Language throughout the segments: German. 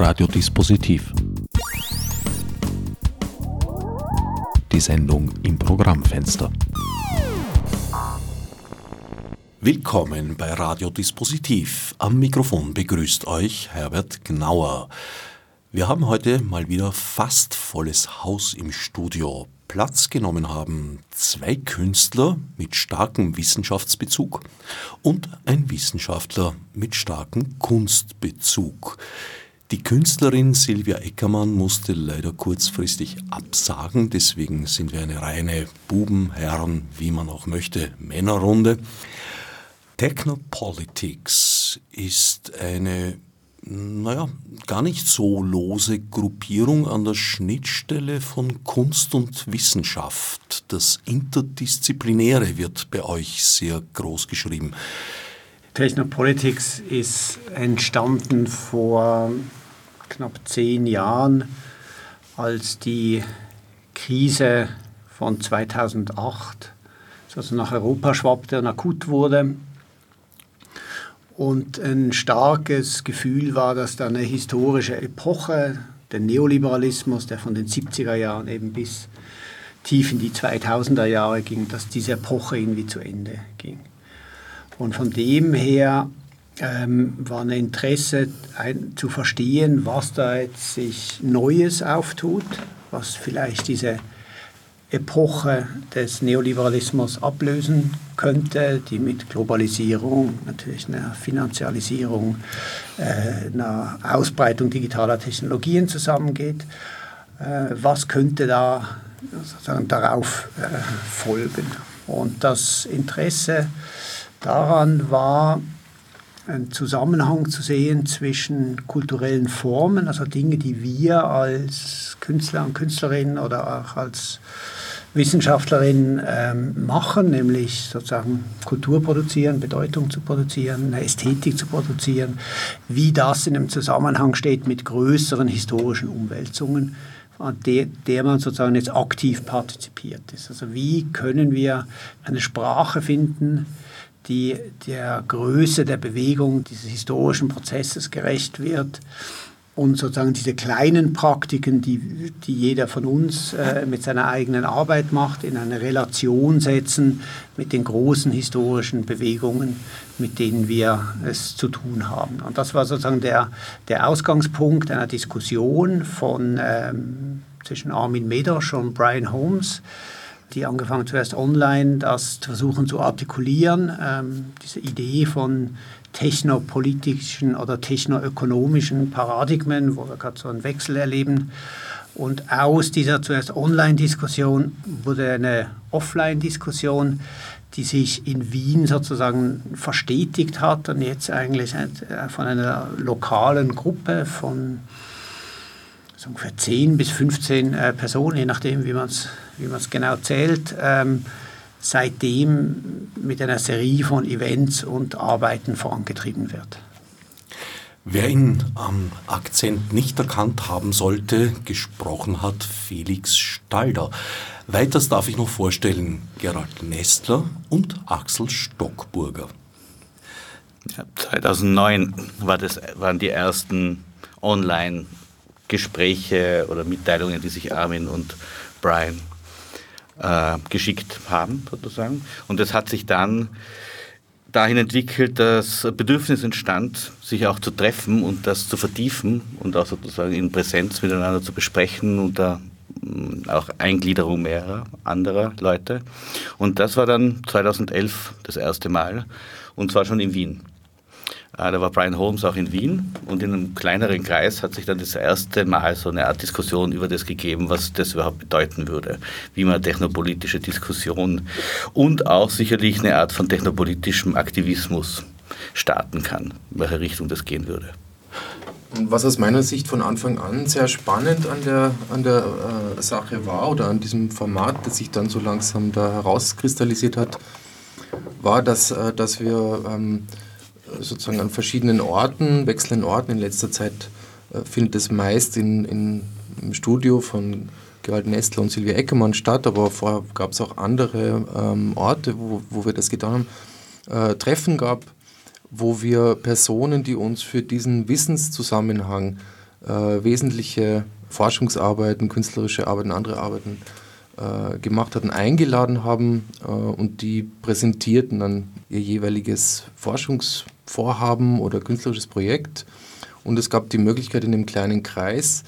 Radiodispositiv. Die Sendung im Programmfenster. Willkommen bei Radiodispositiv. Am Mikrofon begrüßt euch Herbert Gnauer. Wir haben heute mal wieder fast volles Haus im Studio. Platz genommen haben zwei Künstler mit starkem Wissenschaftsbezug und ein Wissenschaftler mit starkem Kunstbezug. Die Künstlerin Silvia Eckermann musste leider kurzfristig absagen, deswegen sind wir eine reine Buben, Herren, wie man auch möchte, Männerrunde. Technopolitics ist eine naja, gar nicht so lose Gruppierung an der Schnittstelle von Kunst und Wissenschaft. Das Interdisziplinäre wird bei euch sehr groß geschrieben. Technopolitics ist entstanden vor knapp zehn Jahren, als die Krise von 2008 also nach Europa schwappte und akut wurde und ein starkes Gefühl war, dass da eine historische Epoche, der Neoliberalismus, der von den 70er Jahren eben bis tief in die 2000er Jahre ging, dass diese Epoche irgendwie zu Ende ging. Und von dem her ähm, war ein Interesse ein, zu verstehen, was da jetzt sich Neues auftut, was vielleicht diese Epoche des Neoliberalismus ablösen könnte, die mit Globalisierung, natürlich einer Finanzialisierung, äh, einer Ausbreitung digitaler Technologien zusammengeht. Äh, was könnte da sozusagen darauf äh, folgen? Und das Interesse daran war, einen Zusammenhang zu sehen zwischen kulturellen Formen, also Dinge, die wir als Künstler und Künstlerinnen oder auch als Wissenschaftlerin ähm, machen, nämlich sozusagen Kultur produzieren, Bedeutung zu produzieren, eine Ästhetik zu produzieren, wie das in einem Zusammenhang steht mit größeren historischen Umwälzungen, an der, der man sozusagen jetzt aktiv partizipiert ist. Also wie können wir eine Sprache finden, die der Größe der Bewegung dieses historischen Prozesses gerecht wird und sozusagen diese kleinen Praktiken, die, die jeder von uns äh, mit seiner eigenen Arbeit macht, in eine Relation setzen mit den großen historischen Bewegungen, mit denen wir es zu tun haben. Und das war sozusagen der, der Ausgangspunkt einer Diskussion von, ähm, zwischen Armin Medosch und Brian Holmes, die angefangen zuerst online das zu versuchen zu artikulieren, ähm, diese Idee von technopolitischen oder technoökonomischen Paradigmen, wo wir gerade so einen Wechsel erleben. Und aus dieser zuerst Online-Diskussion wurde eine Offline-Diskussion, die sich in Wien sozusagen verstetigt hat und jetzt eigentlich von einer lokalen Gruppe von so ungefähr 10 bis 15 äh, Personen, je nachdem, wie man es wie genau zählt, ähm, seitdem mit einer Serie von Events und Arbeiten vorangetrieben wird. Wer ihn am Akzent nicht erkannt haben sollte, gesprochen hat Felix Stalder. Weiters darf ich noch vorstellen Gerald Nestler und Axel Stockburger. Ja, 2009 war das, waren die ersten Online-Gespräche oder Mitteilungen, die sich Armin und Brian äh, geschickt haben, sozusagen. Und es hat sich dann dahin entwickelt, dass Bedürfnis entstand, sich auch zu treffen und das zu vertiefen und auch sozusagen in Präsenz miteinander zu besprechen unter mm, auch Eingliederung mehrerer anderer Leute. Und das war dann 2011 das erste Mal und zwar schon in Wien. Ah, da war Brian Holmes auch in Wien und in einem kleineren Kreis hat sich dann das erste Mal so eine Art Diskussion über das gegeben, was das überhaupt bedeuten würde, wie man technopolitische Diskussion und auch sicherlich eine Art von technopolitischem Aktivismus starten kann, in welche Richtung das gehen würde. Was aus meiner Sicht von Anfang an sehr spannend an der, an der äh, Sache war oder an diesem Format, das sich dann so langsam da herauskristallisiert hat, war, dass, äh, dass wir ähm, sozusagen an verschiedenen Orten, wechselnden Orten. In letzter Zeit äh, findet es meist in, in, im Studio von Gerald Nestler und Silvia Eckermann statt, aber vorher gab es auch andere ähm, Orte, wo, wo wir das getan haben. Äh, Treffen gab, wo wir Personen, die uns für diesen Wissenszusammenhang äh, wesentliche Forschungsarbeiten, künstlerische Arbeiten, andere Arbeiten äh, gemacht hatten, eingeladen haben äh, und die präsentierten dann ihr jeweiliges Forschungsvorhaben oder künstlerisches Projekt. Und es gab die Möglichkeit in dem kleinen Kreis,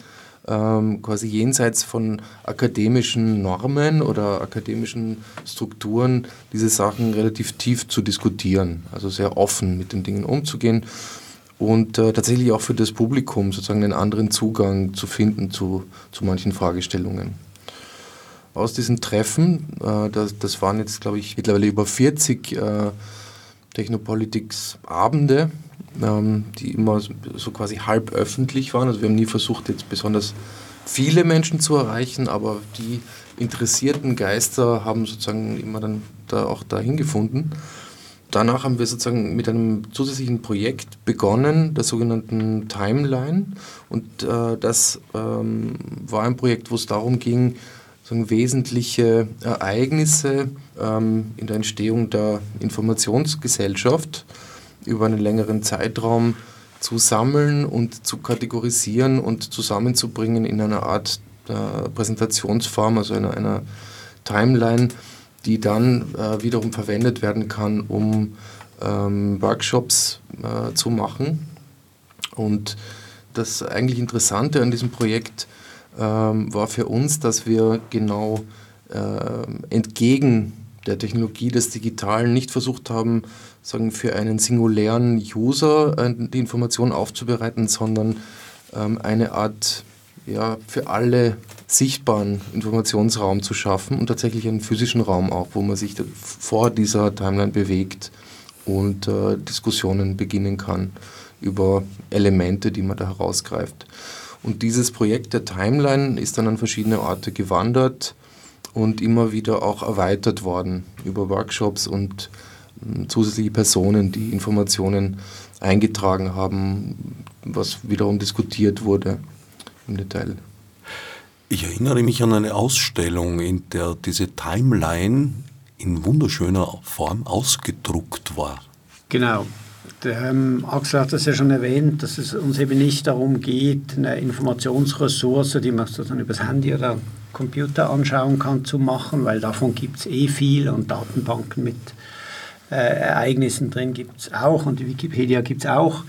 ähm, quasi jenseits von akademischen Normen oder akademischen Strukturen diese Sachen relativ tief zu diskutieren, also sehr offen mit den Dingen umzugehen und äh, tatsächlich auch für das Publikum sozusagen einen anderen Zugang zu finden zu, zu manchen Fragestellungen. Aus diesen Treffen, äh, das, das waren jetzt glaube ich mittlerweile über 40 äh, Technopolitics-Abende, ähm, die immer so quasi halb öffentlich waren. Also wir haben nie versucht, jetzt besonders viele Menschen zu erreichen, aber die interessierten Geister haben sozusagen immer dann da auch dahin gefunden. Danach haben wir sozusagen mit einem zusätzlichen Projekt begonnen, der sogenannten Timeline. Und äh, das ähm, war ein Projekt, wo es darum ging, sagen, wesentliche Ereignisse ähm, in der Entstehung der Informationsgesellschaft über einen längeren Zeitraum zu sammeln und zu kategorisieren und zusammenzubringen in einer Art äh, Präsentationsform, also einer, einer Timeline, die dann äh, wiederum verwendet werden kann, um ähm, Workshops äh, zu machen. Und das eigentlich Interessante an diesem Projekt ähm, war für uns, dass wir genau äh, entgegen der Technologie des Digitalen nicht versucht haben, sagen, für einen singulären User äh, die Information aufzubereiten, sondern ähm, eine Art ja, für alle sichtbaren Informationsraum zu schaffen und tatsächlich einen physischen Raum auch, wo man sich vor dieser Timeline bewegt und äh, Diskussionen beginnen kann über Elemente, die man da herausgreift. Und dieses Projekt der Timeline ist dann an verschiedene Orte gewandert und immer wieder auch erweitert worden über Workshops und hm, zusätzliche Personen, die Informationen eingetragen haben, was wiederum diskutiert wurde im Detail. Ich erinnere mich an eine Ausstellung, in der diese Timeline in wunderschöner Form ausgedruckt war. Genau. Ähm, Axel hat das ja schon erwähnt, dass es uns eben nicht darum geht, eine Informationsressource, die man sozusagen übers Handy oder Computer anschauen kann, zu machen, weil davon gibt es eh viel und Datenbanken mit äh, Ereignissen drin gibt es auch und die Wikipedia gibt es auch,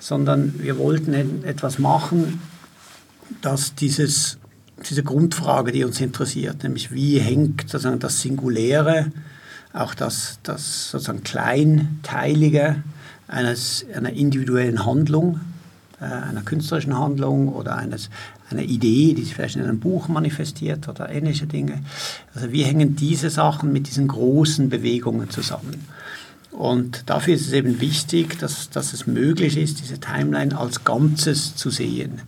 sondern wir wollten etwas machen, dass dieses, diese Grundfrage, die uns interessiert, nämlich wie hängt sozusagen das Singuläre, auch das, das sozusagen Kleinteilige eines, einer individuellen Handlung, äh, einer künstlerischen Handlung oder eines, einer Idee, die sich vielleicht in einem Buch manifestiert oder ähnliche Dinge. Also wie hängen diese Sachen mit diesen großen Bewegungen zusammen? Und dafür ist es eben wichtig, dass, dass es möglich ist, diese Timeline als Ganzes zu sehen.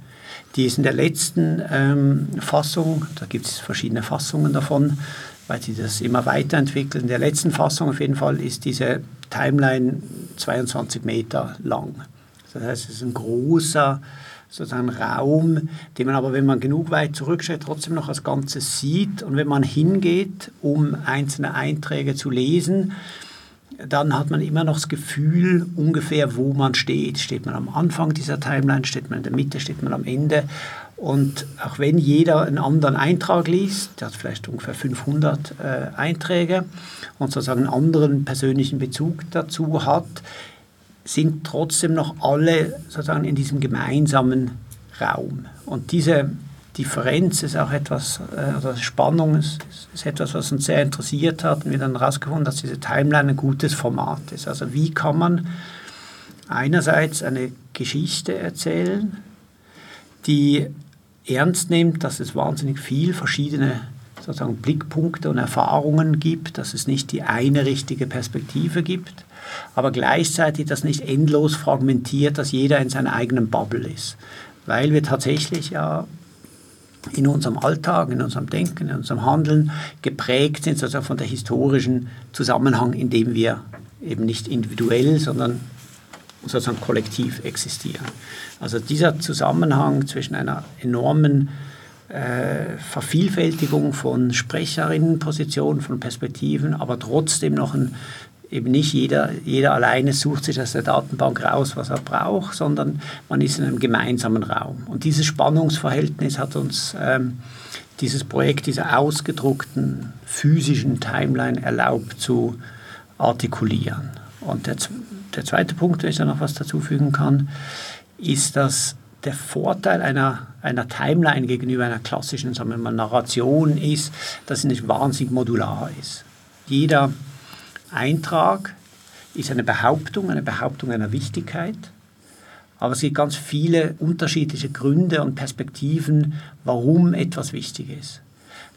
Die ist in der letzten ähm, Fassung, da gibt es verschiedene Fassungen davon, weil sie das immer weiterentwickeln. In der letzten Fassung auf jeden Fall ist diese Timeline 22 Meter lang. Das heißt, es ist ein großer sozusagen Raum, den man aber, wenn man genug weit zurücksteht, trotzdem noch als Ganzes sieht. Und wenn man hingeht, um einzelne Einträge zu lesen, dann hat man immer noch das Gefühl ungefähr, wo man steht. Steht man am Anfang dieser Timeline, steht man in der Mitte, steht man am Ende. Und auch wenn jeder einen anderen Eintrag liest, der hat vielleicht ungefähr 500 äh, Einträge und sozusagen einen anderen persönlichen Bezug dazu hat, sind trotzdem noch alle sozusagen in diesem gemeinsamen Raum. Und diese Differenz ist auch etwas, also Spannung ist, ist, etwas, was uns sehr interessiert hat und wir dann herausgefunden, dass diese Timeline ein gutes Format ist. Also wie kann man einerseits eine Geschichte erzählen, die ernst nimmt, dass es wahnsinnig viel verschiedene sozusagen Blickpunkte und Erfahrungen gibt, dass es nicht die eine richtige Perspektive gibt, aber gleichzeitig das nicht endlos fragmentiert, dass jeder in seiner eigenen Bubble ist. Weil wir tatsächlich ja in unserem Alltag, in unserem Denken, in unserem Handeln geprägt sind sozusagen von der historischen Zusammenhang, in dem wir eben nicht individuell, sondern sozusagen kollektiv existieren. Also dieser Zusammenhang zwischen einer enormen äh, Vervielfältigung von Sprecherinnenpositionen, von Perspektiven, aber trotzdem noch ein eben nicht jeder, jeder alleine sucht sich aus der Datenbank raus, was er braucht, sondern man ist in einem gemeinsamen Raum. Und dieses Spannungsverhältnis hat uns ähm, dieses Projekt, diese ausgedruckten physischen Timeline erlaubt zu artikulieren. Und der, der zweite Punkt, wenn ich da noch was dazufügen kann, ist, dass der Vorteil einer, einer Timeline gegenüber einer klassischen sagen wir mal, Narration ist, dass sie nicht wahnsinnig modular ist. Jeder Eintrag ist eine Behauptung, eine Behauptung einer Wichtigkeit. Aber es gibt ganz viele unterschiedliche Gründe und Perspektiven, warum etwas wichtig ist.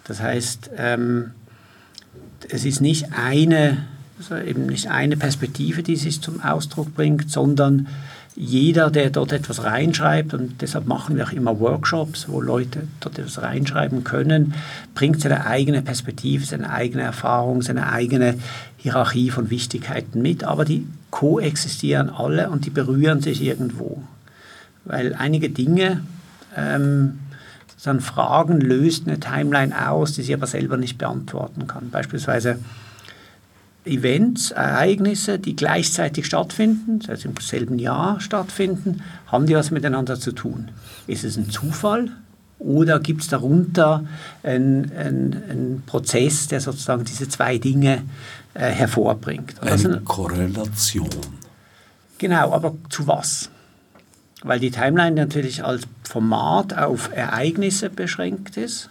Das heißt, ähm, es ist nicht eine, also eben nicht eine Perspektive, die sich zum Ausdruck bringt, sondern jeder, der dort etwas reinschreibt, und deshalb machen wir auch immer Workshops, wo Leute dort etwas reinschreiben können, bringt seine eigene Perspektive, seine eigene Erfahrung, seine eigene Hierarchie von Wichtigkeiten mit, aber die koexistieren alle und die berühren sich irgendwo. Weil einige Dinge, ähm, dann Fragen löst eine Timeline aus, die sie aber selber nicht beantworten kann. Beispielsweise Events, Ereignisse, die gleichzeitig stattfinden, das heißt im selben Jahr stattfinden, haben die was miteinander zu tun? Ist es ein Zufall oder gibt es darunter einen, einen, Prozess, der sozusagen diese zwei Dinge äh, hervorbringt? Eine also, Korrelation. Genau, aber zu was? Weil die Timeline natürlich als Format auf Ereignisse beschränkt ist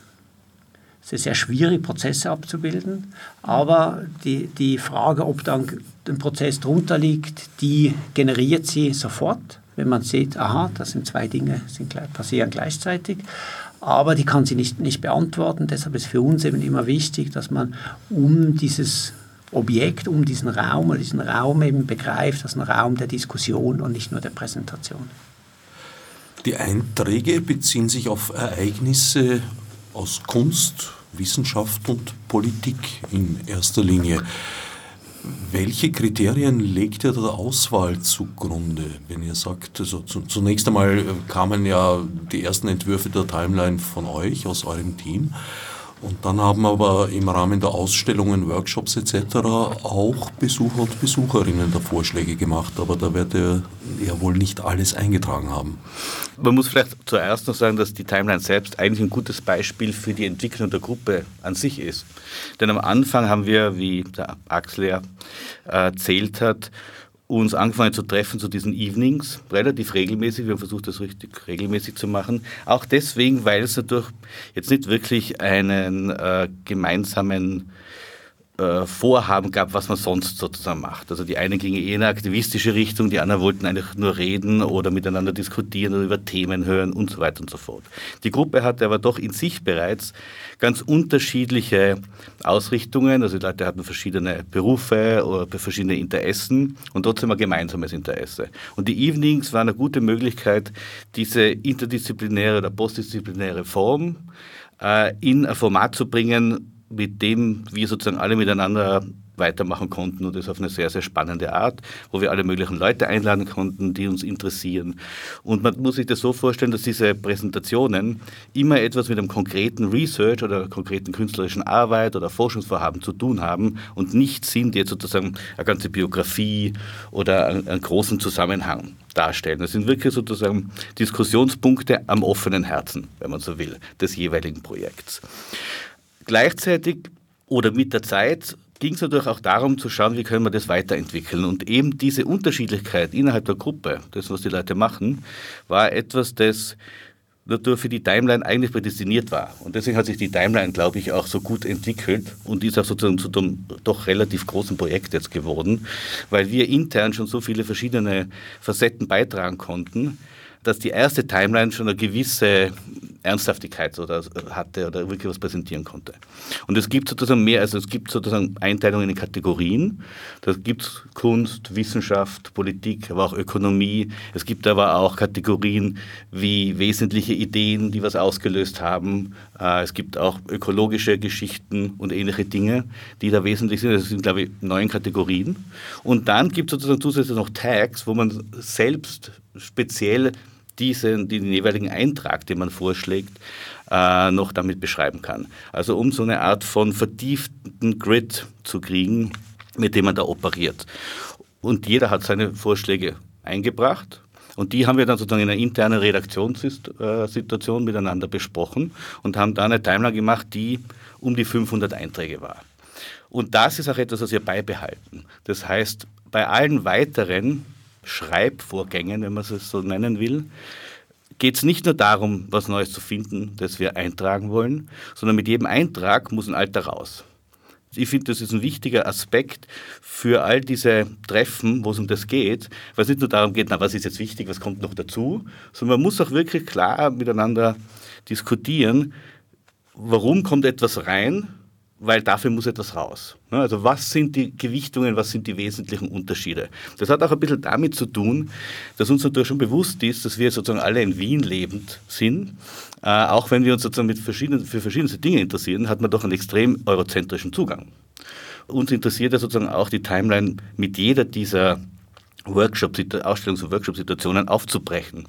es ist sehr schwierig, Prozesse abzubilden, aber die, die Frage, ob dann ein Prozess drunter liegt, die generiert sie sofort, wenn man sieht, aha, das sind zwei Dinge, sind, passieren gleichzeitig. Aber die kann sie nicht, nicht beantworten. Deshalb ist für uns eben immer wichtig, dass man um dieses Objekt, um diesen Raum oder diesen Raum eben begreift als einen Raum der Diskussion und nicht nur der Präsentation. Die Einträge beziehen sich auf Ereignisse aus Kunst, Wissenschaft und Politik in erster Linie. Welche Kriterien legt ihr der Auswahl zugrunde, wenn ihr sagt, also zunächst einmal kamen ja die ersten Entwürfe der Timeline von euch, aus eurem Team. Und dann haben aber im Rahmen der Ausstellungen, Workshops etc. auch Besucher und Besucherinnen da Vorschläge gemacht, aber da werdet ihr ja wohl nicht alles eingetragen haben. Man muss vielleicht zuerst noch sagen, dass die Timeline selbst eigentlich ein gutes Beispiel für die Entwicklung der Gruppe an sich ist. Denn am Anfang haben wir, wie der Axel ja erzählt hat, uns angefangen zu treffen zu diesen Evenings, relativ regelmäßig. Wir haben versucht, das richtig regelmäßig zu machen. Auch deswegen, weil es natürlich jetzt nicht wirklich einen äh, gemeinsamen äh, Vorhaben gab, was man sonst sozusagen macht. Also die einen gingen eher in eine aktivistische Richtung, die anderen wollten eigentlich nur reden oder miteinander diskutieren oder über Themen hören und so weiter und so fort. Die Gruppe hatte aber doch in sich bereits ganz unterschiedliche Ausrichtungen. Also die Leute hatten verschiedene Berufe oder verschiedene Interessen und trotzdem ein gemeinsames Interesse. Und die Evenings waren eine gute Möglichkeit, diese interdisziplinäre oder postdisziplinäre Form äh, in ein Format zu bringen, mit dem wir sozusagen alle miteinander weitermachen konnten und das auf eine sehr, sehr spannende Art, wo wir alle möglichen Leute einladen konnten, die uns interessieren. Und man muss sich das so vorstellen, dass diese Präsentationen immer etwas mit einem konkreten Research oder konkreten künstlerischen Arbeit oder Forschungsvorhaben zu tun haben und nicht sind jetzt sozusagen eine ganze Biografie oder einen, großen Zusammenhang darstellen. Das sind wirklich sozusagen Diskussionspunkte am offenen Herzen, wenn man so will, des jeweiligen Projekts. Gleichzeitig oder mit der Zeit ging es natürlich auch darum zu schauen, wie können wir das weiterentwickeln. Und eben diese Unterschiedlichkeit innerhalb der Gruppe, das, was die Leute machen, war etwas, das natürlich für die Timeline eigentlich prädestiniert war. Und deswegen hat sich die Timeline, glaube ich, auch so gut entwickelt und ist auch sozusagen zu einem doch relativ großen Projekt jetzt geworden, weil wir intern schon so viele verschiedene Facetten beitragen konnten, dass die erste Timeline schon eine gewisse Ernsthaftigkeit oder hatte oder wirklich was präsentieren konnte. Und es gibt sozusagen mehr, also es gibt sozusagen Einteilungen in Kategorien. Da gibt es Kunst, Wissenschaft, Politik, aber auch Ökonomie. Es gibt aber auch Kategorien wie wesentliche Ideen, die was ausgelöst haben. Äh, es gibt auch ökologische Geschichten und ähnliche Dinge, die da wesentlich sind. Das sind, glaube ich, neun Kategorien. Und dann gibt es sozusagen zusätzlich noch Tags, wo man selbst speziell diesen, den jeweiligen Eintrag, den man vorschlägt, äh, noch damit beschreiben kann. Also um so eine Art von vertieften Grid zu kriegen, mit dem man da operiert. Und jeder hat seine Vorschläge eingebracht. Und die haben wir dann sozusagen in einer internen Redaktionssituation miteinander besprochen und haben dann eine Timeline gemacht, die um die 500 Einträge war. Und das ist auch etwas, was wir beibehalten. Das heißt, bei allen weiteren Schreibvorgängen, wenn man es so nennen will, geht es nicht nur darum, was Neues zu finden, das wir eintragen wollen, sondern mit jedem Eintrag muss ein Alter raus. Ich finde, das ist ein wichtiger Aspekt für all diese Treffen, wo es um das geht, weil es nicht nur darum geht, na, was ist jetzt wichtig, was kommt noch dazu, sondern man muss auch wirklich klar miteinander diskutieren, warum kommt etwas rein weil dafür muss etwas raus. Ne, also was sind die Gewichtungen, was sind die wesentlichen Unterschiede? Das hat auch ein bisschen damit zu tun, dass uns natürlich schon bewusst ist, dass wir sozusagen alle in Wien lebend sind. Äh, auch wenn wir uns sozusagen mit verschiedenen, für verschiedenste Dinge interessieren, hat man doch einen extrem eurozentrischen Zugang. Uns interessiert ja sozusagen auch die Timeline mit jeder dieser Workshop, Ausstellungs- und Workshop-Situationen aufzubrechen.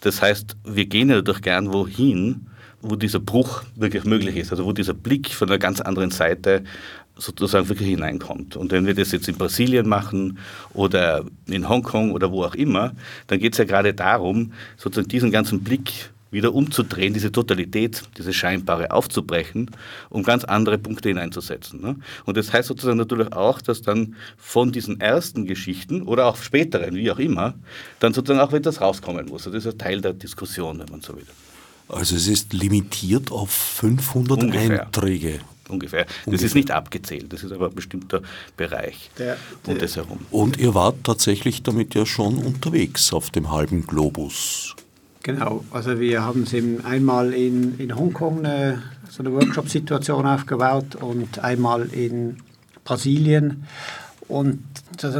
Das heißt, wir gehen ja dadurch gern wohin, wo dieser Bruch wirklich möglich ist, also wo dieser Blick von einer ganz anderen Seite sozusagen wirklich hineinkommt. Und wenn wir das jetzt in Brasilien machen oder in Hongkong oder wo auch immer, dann geht es ja gerade darum, sozusagen diesen ganzen Blick wieder umzudrehen, diese Totalität, diese Scheinbare aufzubrechen, um ganz andere Punkte hineinzusetzen. Ne? Und das heißt sozusagen natürlich auch, dass dann von diesen ersten Geschichten oder auch späteren, wie auch immer, dann sozusagen auch etwas rauskommen muss. Das ist ein Teil der Diskussion, wenn man so will. Also es ist limitiert auf 500 Ungefähr. Einträge. Ungefähr. Das Ungefähr. ist nicht abgezählt, das ist aber ein bestimmter Bereich der, der, um das herum. Und ihr wart tatsächlich damit ja schon unterwegs auf dem halben Globus. Genau, also wir haben es eben einmal in, in Hongkong eine, so eine Workshop-Situation aufgebaut und einmal in Brasilien. Und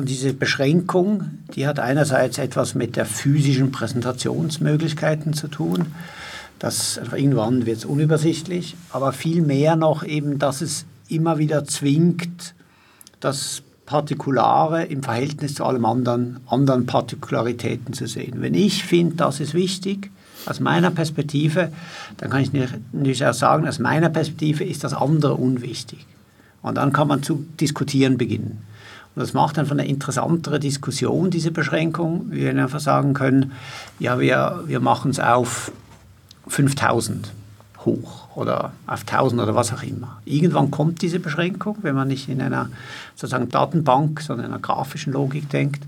diese Beschränkung, die hat einerseits etwas mit der physischen Präsentationsmöglichkeiten zu tun. Das, irgendwann wird es unübersichtlich, aber viel mehr noch eben, dass es immer wieder zwingt, das Partikulare im Verhältnis zu allem anderen, anderen Partikularitäten zu sehen. Wenn ich finde, das ist wichtig, aus meiner Perspektive, dann kann ich nicht, nicht auch sagen, aus meiner Perspektive ist das andere unwichtig. Und dann kann man zu diskutieren beginnen. Und das macht einfach eine interessantere Diskussion, diese Beschränkung. Wir einfach sagen können, ja, wir, wir machen es auf 5000 hoch oder auf 1000 oder was auch immer. Irgendwann kommt diese Beschränkung, wenn man nicht in einer sozusagen Datenbank, sondern in einer grafischen Logik denkt.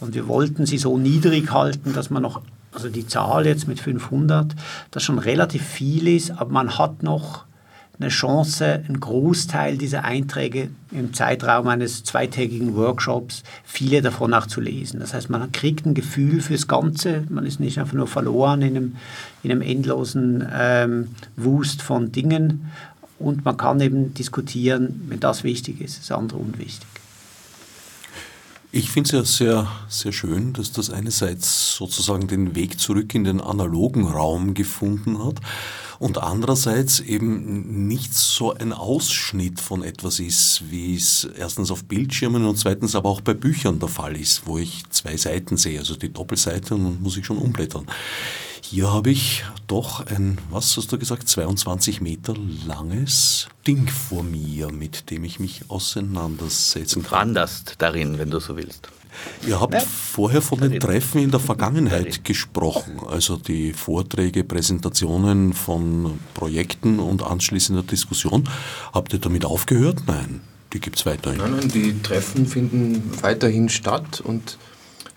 Und wir wollten sie so niedrig halten, dass man noch, also die Zahl jetzt mit 500, das schon relativ viel ist, aber man hat noch eine Chance, einen Großteil dieser Einträge im Zeitraum eines zweitägigen Workshops, viele davon auch zu lesen. Das heißt, man kriegt ein Gefühl fürs Ganze, man ist nicht einfach nur verloren in einem, in einem endlosen ähm, Wust von Dingen und man kann eben diskutieren, wenn das wichtig ist, ist das andere unwichtig. Ich finde es ja sehr, sehr schön, dass das einerseits sozusagen den Weg zurück in den analogen Raum gefunden hat und andererseits eben nicht so ein Ausschnitt von etwas ist, wie es erstens auf Bildschirmen und zweitens aber auch bei Büchern der Fall ist, wo ich zwei Seiten sehe, also die Doppelseite und muss ich schon umblättern. Hier habe ich doch ein, was hast du gesagt, 22 Meter langes Ding vor mir, mit dem ich mich auseinandersetzen kann. Wanderst darin, wenn du so willst. Ihr habt ja. vorher von den Treffen in der Vergangenheit gesprochen, also die Vorträge, Präsentationen von Projekten und anschließender Diskussion. Habt ihr damit aufgehört? Nein, die gibt es weiterhin. Nein, nein, die Treffen finden weiterhin statt und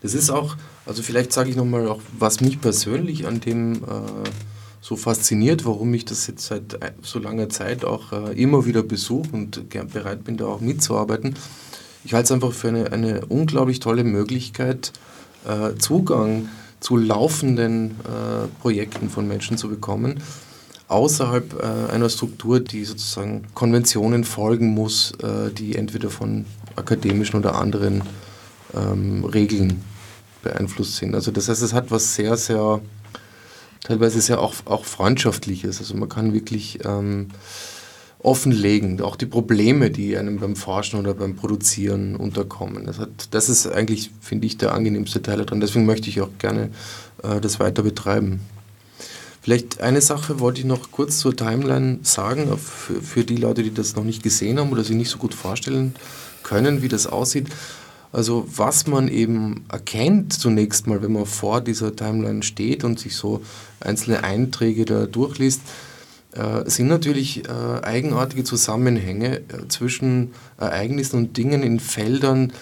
das ist auch, also vielleicht sage ich nochmal auch, was mich persönlich an dem äh, so fasziniert, warum ich das jetzt seit so langer Zeit auch äh, immer wieder besuche und gern bereit bin, da auch mitzuarbeiten ich halte es einfach für eine, eine unglaublich tolle Möglichkeit, äh, Zugang zu laufenden äh, Projekten von Menschen zu bekommen, außerhalb äh, einer Struktur, die sozusagen Konventionen folgen muss, äh, die entweder von akademischen oder anderen ähm, Regeln beeinflusst sind. Also das heißt, es hat was sehr, sehr, teilweise sehr auch, auch Freundschaftliches. Also man kann wirklich... Ähm, offenlegen, auch die Probleme, die einem beim Forschen oder beim Produzieren unterkommen. Das, hat, das ist eigentlich, finde ich, der angenehmste Teil daran. Deswegen möchte ich auch gerne äh, das weiter betreiben. Vielleicht eine Sache wollte ich noch kurz zur Timeline sagen, für, für die Leute, die das noch nicht gesehen haben oder sich nicht so gut vorstellen können, wie das aussieht. Also was man eben erkennt zunächst mal, wenn man vor dieser Timeline steht und sich so einzelne Einträge da durchliest, sind natürlich äh, eigenartige Zusammenhänge äh, zwischen Ereignissen und Dingen in Feldern,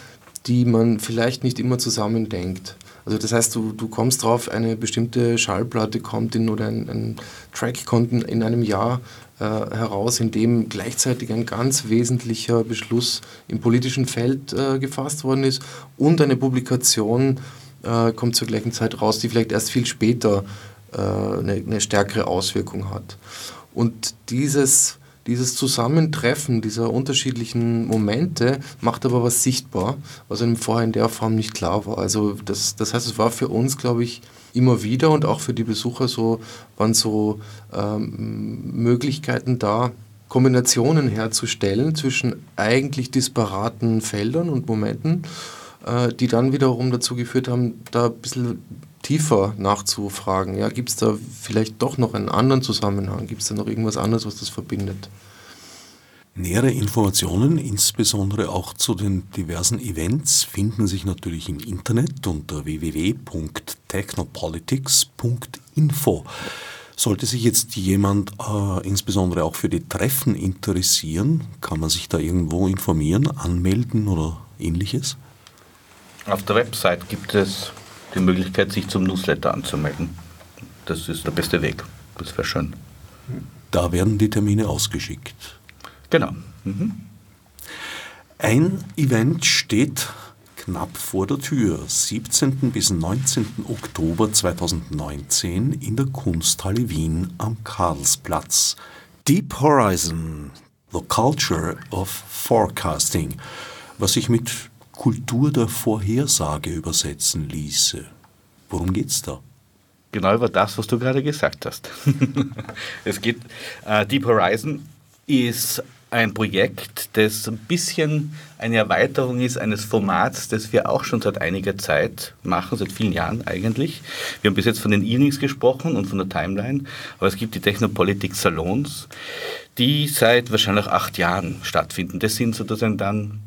die man vielleicht nicht immer zusammendenkt. Also das heißt, du, du kommst drauf, eine bestimmte Schallplatte kommt in oder ein, ein Track kommt in einem Jahr äh, heraus, in dem gleichzeitig ein ganz wesentlicher Beschluss im politischen Feld äh, gefasst worden ist und eine Publikation äh, kommt zur gleichen Zeit raus, die vielleicht erst viel später äh, eine, eine, stärkere Auswirkung hat. Und dieses dieses Zusammentreffen dieser unterschiedlichen Momente macht aber was sichtbar, was einem vorher in der Form nicht klar war. Also das, das heißt, es war für uns, glaube ich, immer wieder und auch für die Besucher so, waren so ähm, Möglichkeiten da, Kombinationen herzustellen zwischen eigentlich disparaten Feldern und Momenten, äh, die dann wiederum dazu geführt haben, da ein bisschen tiefer nachzufragen. Ja, Gibt es da vielleicht doch noch einen anderen Zusammenhang? Gibt es da noch irgendwas anderes, was das verbindet? Nähere Informationen, insbesondere auch zu den diversen Events, finden sich natürlich im Internet unter www.technopolitics.info. Sollte sich jetzt jemand äh, insbesondere auch für die Treffen interessieren, kann man sich da irgendwo informieren, anmelden oder ähnliches? Auf der Website gibt es die Möglichkeit, sich zum Newsletter anzumelden. Das ist der beste Weg. Das wäre schön. Da werden die Termine ausgeschickt. Genau. Mhm. Ein Event steht knapp vor der Tür, 17. bis 19. Oktober 2019 in der Kunsthalle Wien am Karlsplatz. Deep Horizon, The Culture of Forecasting, was sich mit Kultur der Vorhersage übersetzen ließe. Worum geht's da? Genau über das, was du gerade gesagt hast. es geht, äh, Deep Horizon ist ein Projekt, das ein bisschen eine Erweiterung ist eines Formats, das wir auch schon seit einiger Zeit machen, seit vielen Jahren eigentlich. Wir haben bis jetzt von den Evenings gesprochen und von der Timeline, aber es gibt die Technopolitik Salons, die seit wahrscheinlich acht Jahren stattfinden. Das sind sozusagen dann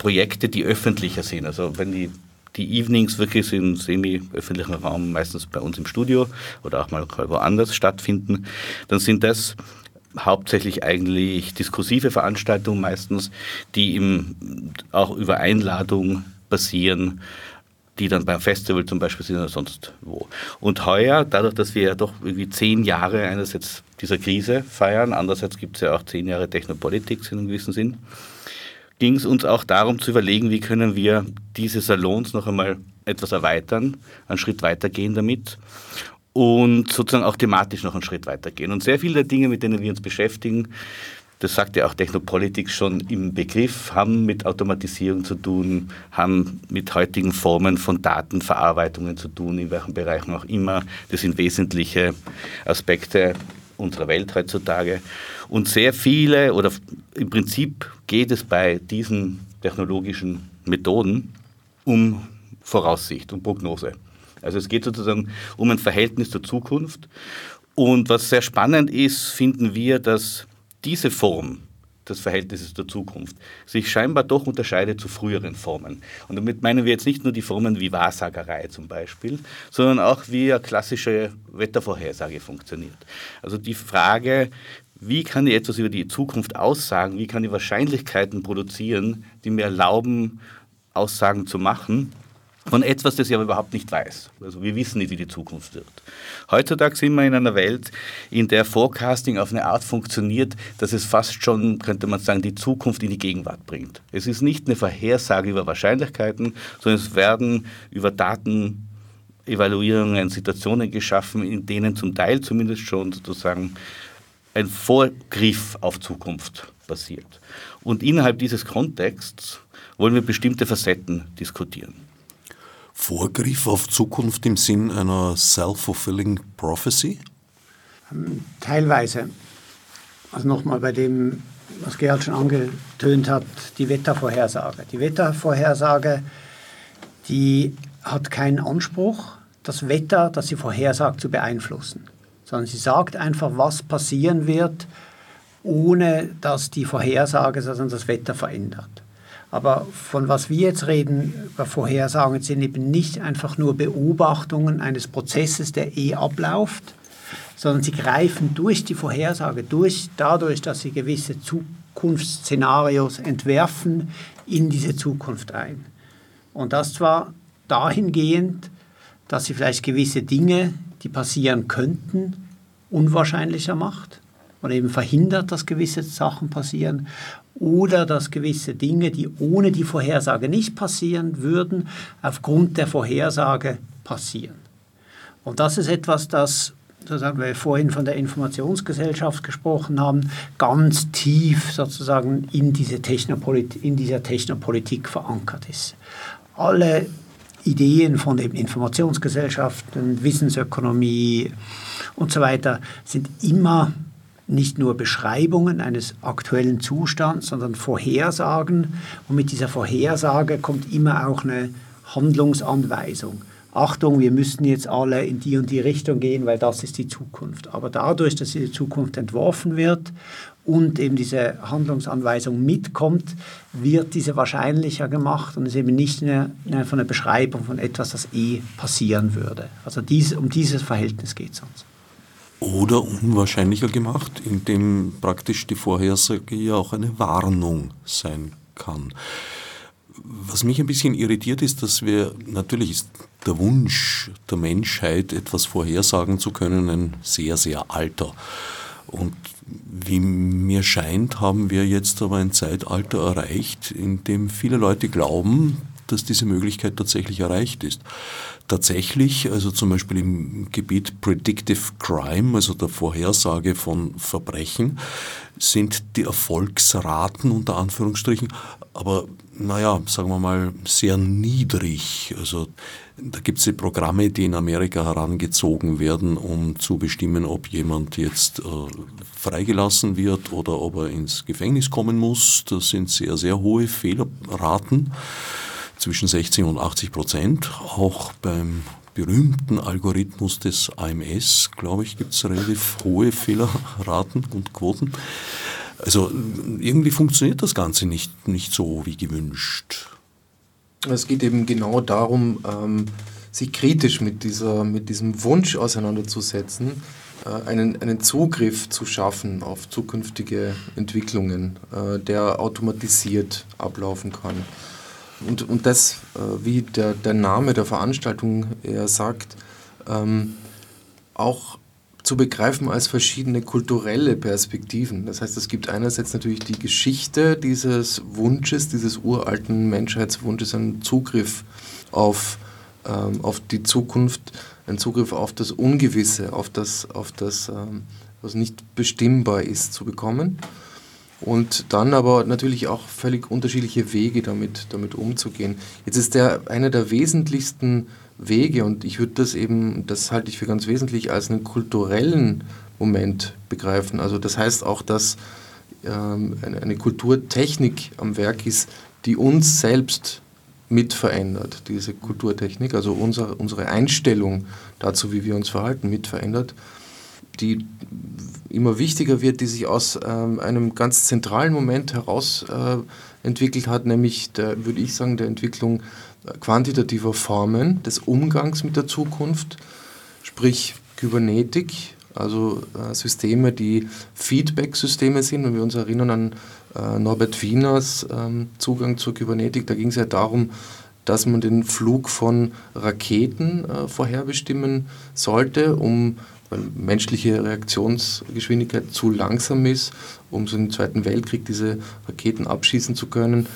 Projekte, die öffentlicher sind. Also wenn die, die Evenings wirklich im semi-öffentlichen Raum, meistens bei uns im Studio oder auch mal woanders stattfinden, dann sind das hauptsächlich eigentlich diskursive Veranstaltungen meistens, die im, auch über Einladung basieren, die dann beim Festival zum Beispiel sind oder sonst wo. Und heuer, dadurch, dass wir ja doch irgendwie zehn Jahre einerseits dieser Krise feiern, andererseits gibt es ja auch zehn Jahre Technopolitik in einem gewissen Sinn, ging es uns auch darum zu überlegen, wie können wir diese Salons noch einmal etwas erweitern, einen Schritt weitergehen damit und sozusagen auch thematisch noch einen Schritt weitergehen. Und sehr viele der Dinge, mit denen wir uns beschäftigen, das sagt ja auch Technopolitik schon im Begriff, haben mit Automatisierung zu tun, haben mit heutigen Formen von Datenverarbeitungen zu tun, in welchen Bereichen auch immer. Das sind wesentliche Aspekte unserer Welt heutzutage. Und sehr viele, oder im Prinzip geht es bei diesen technologischen Methoden um Voraussicht und Prognose. Also es geht sozusagen um ein Verhältnis zur Zukunft. Und was sehr spannend ist, finden wir, dass diese Form des Verhältnisses zur Zukunft sich scheinbar doch unterscheidet zu früheren Formen. Und damit meinen wir jetzt nicht nur die Formen wie Wahrsagerei zum Beispiel, sondern auch wie eine klassische Wettervorhersage funktioniert. Also die Frage, wie kann ich etwas über die Zukunft aussagen, wie kann ich Wahrscheinlichkeiten produzieren, die mir erlauben, Aussagen zu machen, von etwas, das ich aber überhaupt nicht weiß. Also wir wissen nicht, wie die Zukunft wird. Heutzutage sind wir in einer Welt, in der Forecasting auf eine Art funktioniert, dass es fast schon, könnte man sagen, die Zukunft in die Gegenwart bringt. Es ist nicht eine Vorhersage über Wahrscheinlichkeiten, sondern es werden über Daten Evaluierungen, Situationen geschaffen, in denen zum Teil zumindest schon sozusagen ein Vorgriff auf Zukunft passiert. Und innerhalb dieses Kontexts wollen wir bestimmte Facetten diskutieren. Vorgriff auf Zukunft im Sinn einer self-fulfilling prophecy? Teilweise. Also nochmal bei dem, was Gerhard schon angetönt hat, die Wettervorhersage. Die Wettervorhersage, die hat keinen Anspruch, das Wetter, das sie vorhersagt, zu beeinflussen, sondern sie sagt einfach, was passieren wird, ohne dass die Vorhersage also das Wetter verändert. Aber von was wir jetzt reden, Vorhersagen, sind eben nicht einfach nur Beobachtungen eines Prozesses, der eh abläuft, sondern sie greifen durch die Vorhersage, durch, dadurch, dass sie gewisse Zukunftsszenarios entwerfen, in diese Zukunft ein. Und das zwar dahingehend, dass sie vielleicht gewisse Dinge, die passieren könnten, unwahrscheinlicher macht oder eben verhindert, dass gewisse Sachen passieren oder dass gewisse Dinge, die ohne die Vorhersage nicht passieren würden, aufgrund der Vorhersage passieren. Und das ist etwas, das, sozusagen, weil wir vorhin von der Informationsgesellschaft gesprochen haben, ganz tief sozusagen in, diese Technopolit in dieser Technopolitik verankert ist. Alle Ideen von eben Informationsgesellschaften, Wissensökonomie und so weiter sind immer nicht nur Beschreibungen eines aktuellen Zustands, sondern Vorhersagen. Und mit dieser Vorhersage kommt immer auch eine Handlungsanweisung. Achtung, wir müssen jetzt alle in die und die Richtung gehen, weil das ist die Zukunft. Aber dadurch, dass diese Zukunft entworfen wird und eben diese Handlungsanweisung mitkommt, wird diese wahrscheinlicher gemacht und ist eben nicht mehr von einer Beschreibung von etwas, das eh passieren würde. Also dies, um dieses Verhältnis geht es uns. Oder unwahrscheinlicher gemacht, indem praktisch die Vorhersage ja auch eine Warnung sein kann. Was mich ein bisschen irritiert ist, dass wir, natürlich ist der Wunsch der Menschheit, etwas vorhersagen zu können, ein sehr, sehr alter. Und wie mir scheint, haben wir jetzt aber ein Zeitalter erreicht, in dem viele Leute glauben, dass diese Möglichkeit tatsächlich erreicht ist. Tatsächlich, also zum Beispiel im Gebiet Predictive Crime, also der Vorhersage von Verbrechen, sind die Erfolgsraten unter Anführungsstrichen, aber naja, sagen wir mal, sehr niedrig. Also da gibt es die Programme, die in Amerika herangezogen werden, um zu bestimmen, ob jemand jetzt äh, freigelassen wird oder ob er ins Gefängnis kommen muss. Das sind sehr, sehr hohe Fehlerraten zwischen 60 und 80 Prozent. Auch beim berühmten Algorithmus des AMS, glaube ich, gibt es relativ hohe Fehlerraten und Quoten. Also irgendwie funktioniert das Ganze nicht, nicht so wie gewünscht. Es geht eben genau darum, ähm, sich kritisch mit, dieser, mit diesem Wunsch auseinanderzusetzen, äh, einen, einen Zugriff zu schaffen auf zukünftige Entwicklungen, äh, der automatisiert ablaufen kann. Und, und das, äh, wie der, der Name der Veranstaltung eher sagt, ähm, auch zu begreifen als verschiedene kulturelle Perspektiven. Das heißt, es gibt einerseits natürlich die Geschichte dieses Wunsches, dieses uralten Menschheitswunsches, einen Zugriff auf, ähm, auf die Zukunft, einen Zugriff auf das Ungewisse, auf das, auf das ähm, was nicht bestimmbar ist, zu bekommen und dann aber natürlich auch völlig unterschiedliche Wege damit, damit umzugehen. Jetzt ist der einer der wesentlichsten Wege und ich würde das eben, das halte ich für ganz wesentlich, als einen kulturellen Moment begreifen. Also das heißt auch, dass ähm, eine, Kulturtechnik am Werk ist, die uns selbst mit verändert, diese Kulturtechnik, also unser, unsere Einstellung dazu, wie wir uns verhalten, mit verändert die immer wichtiger wird, die sich aus ähm, einem ganz zentralen Moment heraus äh, entwickelt hat, nämlich der, würde ich sagen, der Entwicklung quantitativer Formen des Umgangs mit der Zukunft, sprich Kybernetik, also äh, Systeme, die Feedback-Systeme sind. Wenn wir uns erinnern an äh, Norbert Wieners ähm, Zugang zur Kybernetik, da ging es ja darum, dass man den Flug von Raketen äh, vorherbestimmen sollte, um weil menschliche Reaktionsgeschwindigkeit zu langsam ist, um so im Zweiten Weltkrieg diese Raketen abschießen zu können,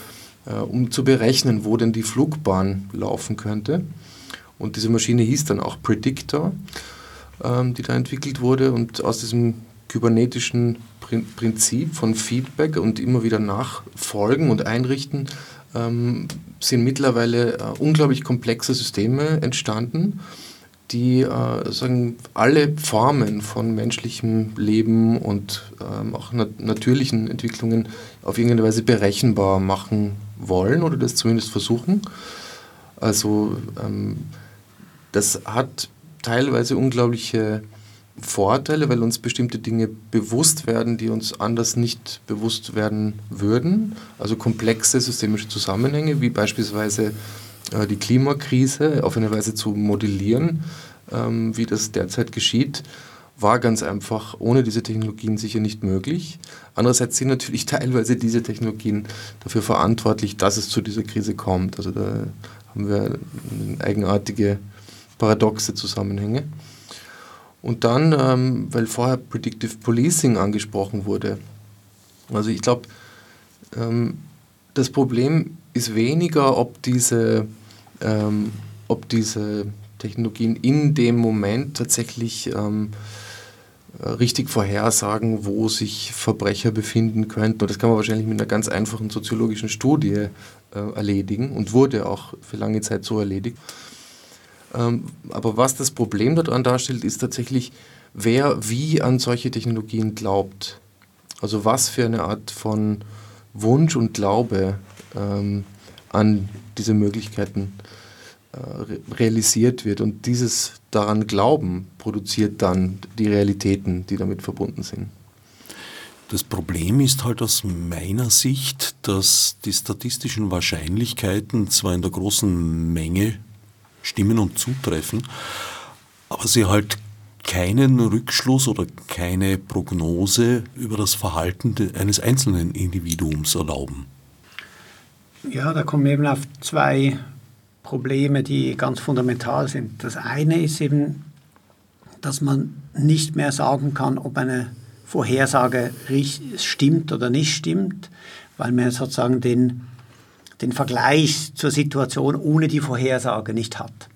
äh, um zu berechnen, wo denn die Flugbahn laufen könnte. Und diese Maschine hieß dann auch Predictor, ähm, die da entwickelt wurde. Und aus diesem kybernetischen Prinzip von Feedback und immer wieder nachfolgen und einrichten, ähm, sind mittlerweile äh, unglaublich komplexe Systeme entstanden die äh, sagen, alle Formen von menschlichem Leben und ähm, auch nat natürlichen Entwicklungen auf irgendeine Weise berechenbar machen wollen oder das zumindest versuchen. Also ähm, das hat teilweise unglaubliche Vorteile, weil uns bestimmte Dinge bewusst werden, die uns anders nicht bewusst werden würden. Also komplexe systemische Zusammenhänge, wie beispielsweise äh, die Klimakrise auf eine Weise zu modellieren, ähm, wie das derzeit geschieht, war ganz einfach ohne diese Technologien sicher nicht möglich. Andererseits sind natürlich teilweise diese Technologien dafür verantwortlich, dass es zu dieser Krise kommt. Also da haben wir eigenartige paradoxe Zusammenhänge. Und dann, ähm, weil vorher Predictive Policing angesprochen wurde, also ich glaube, ähm, das Problem ist weniger, ob diese, ähm, ob diese Technologien in dem Moment tatsächlich ähm, richtig vorhersagen, wo sich Verbrecher befinden könnten. Und das kann man wahrscheinlich mit einer ganz einfachen soziologischen Studie äh, erledigen und wurde auch für lange Zeit so erledigt. Ähm, aber was das Problem daran darstellt, ist tatsächlich, wer wie an solche Technologien glaubt. Also was für eine Art von Wunsch und Glaube ähm, an diese Möglichkeiten äh, realisiert wird. Und dieses daran Glauben produziert dann die Realitäten, die damit verbunden sind. Das Problem ist halt aus meiner Sicht, dass die statistischen Wahrscheinlichkeiten zwar in der großen Menge stimmen und zutreffen, aber sie halt keinen Rückschluss oder keine Prognose über das Verhalten eines einzelnen Individuums erlauben. Ja, da kommen wir eben auf zwei Probleme, die ganz fundamental sind. Das eine ist eben, dass man nicht mehr sagen kann, ob eine Vorhersage stimmt oder nicht stimmt, weil man sozusagen den den Vergleich zur Situation ohne die Vorhersage nicht hat.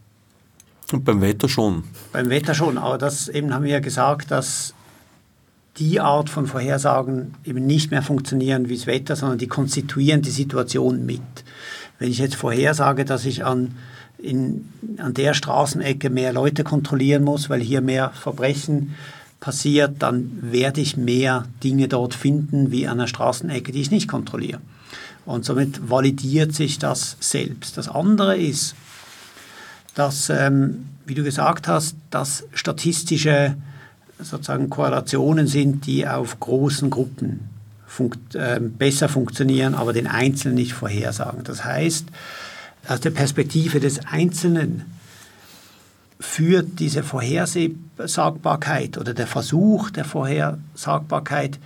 Und beim Wetter schon. Beim Wetter schon, aber das eben haben wir ja gesagt, dass die Art von Vorhersagen eben nicht mehr funktionieren wie das Wetter, sondern die konstituieren die Situation mit. Wenn ich jetzt vorhersage, dass ich an, in, an der Straßenecke mehr Leute kontrollieren muss, weil hier mehr Verbrechen passiert, dann werde ich mehr Dinge dort finden wie an einer Straßenecke, die ich nicht kontrolliere. Und somit validiert sich das selbst. Das andere ist, dass, ähm, wie du gesagt hast, dass statistische sozusagen Korrelationen sind, die auf großen Gruppen funkt, äh, besser funktionieren, aber den Einzelnen nicht vorhersagen. Das heißt, aus der Perspektive des Einzelnen führt diese Vorhersagbarkeit oder der Versuch der Vorhersagbarkeit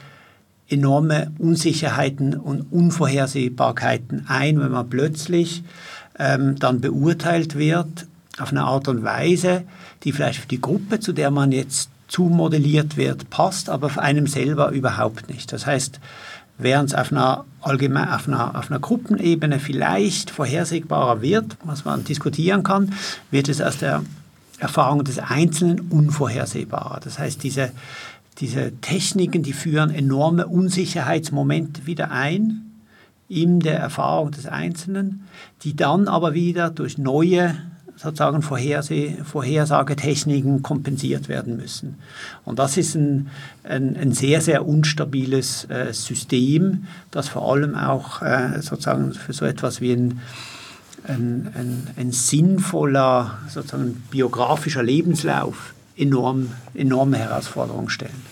enorme Unsicherheiten und Unvorhersehbarkeiten ein, wenn man plötzlich ähm, dann beurteilt wird auf eine Art und Weise, die vielleicht für die Gruppe, zu der man jetzt zumodelliert wird, passt, aber für einem selber überhaupt nicht. Das heißt, während es auf einer, allgemein, auf einer, auf einer Gruppenebene vielleicht vorhersehbarer wird, was man diskutieren kann, wird es aus der Erfahrung des Einzelnen unvorhersehbarer. Das heißt, diese, diese Techniken, die führen enorme Unsicherheitsmomente wieder ein in der Erfahrung des Einzelnen, die dann aber wieder durch neue sozusagen Vorherseh Vorhersagetechniken kompensiert werden müssen. Und das ist ein, ein, ein sehr, sehr unstabiles äh, System, das vor allem auch äh, sozusagen für so etwas wie ein, ein, ein, sinnvoller sozusagen biografischer Lebenslauf enorm, enorme Herausforderungen stellen.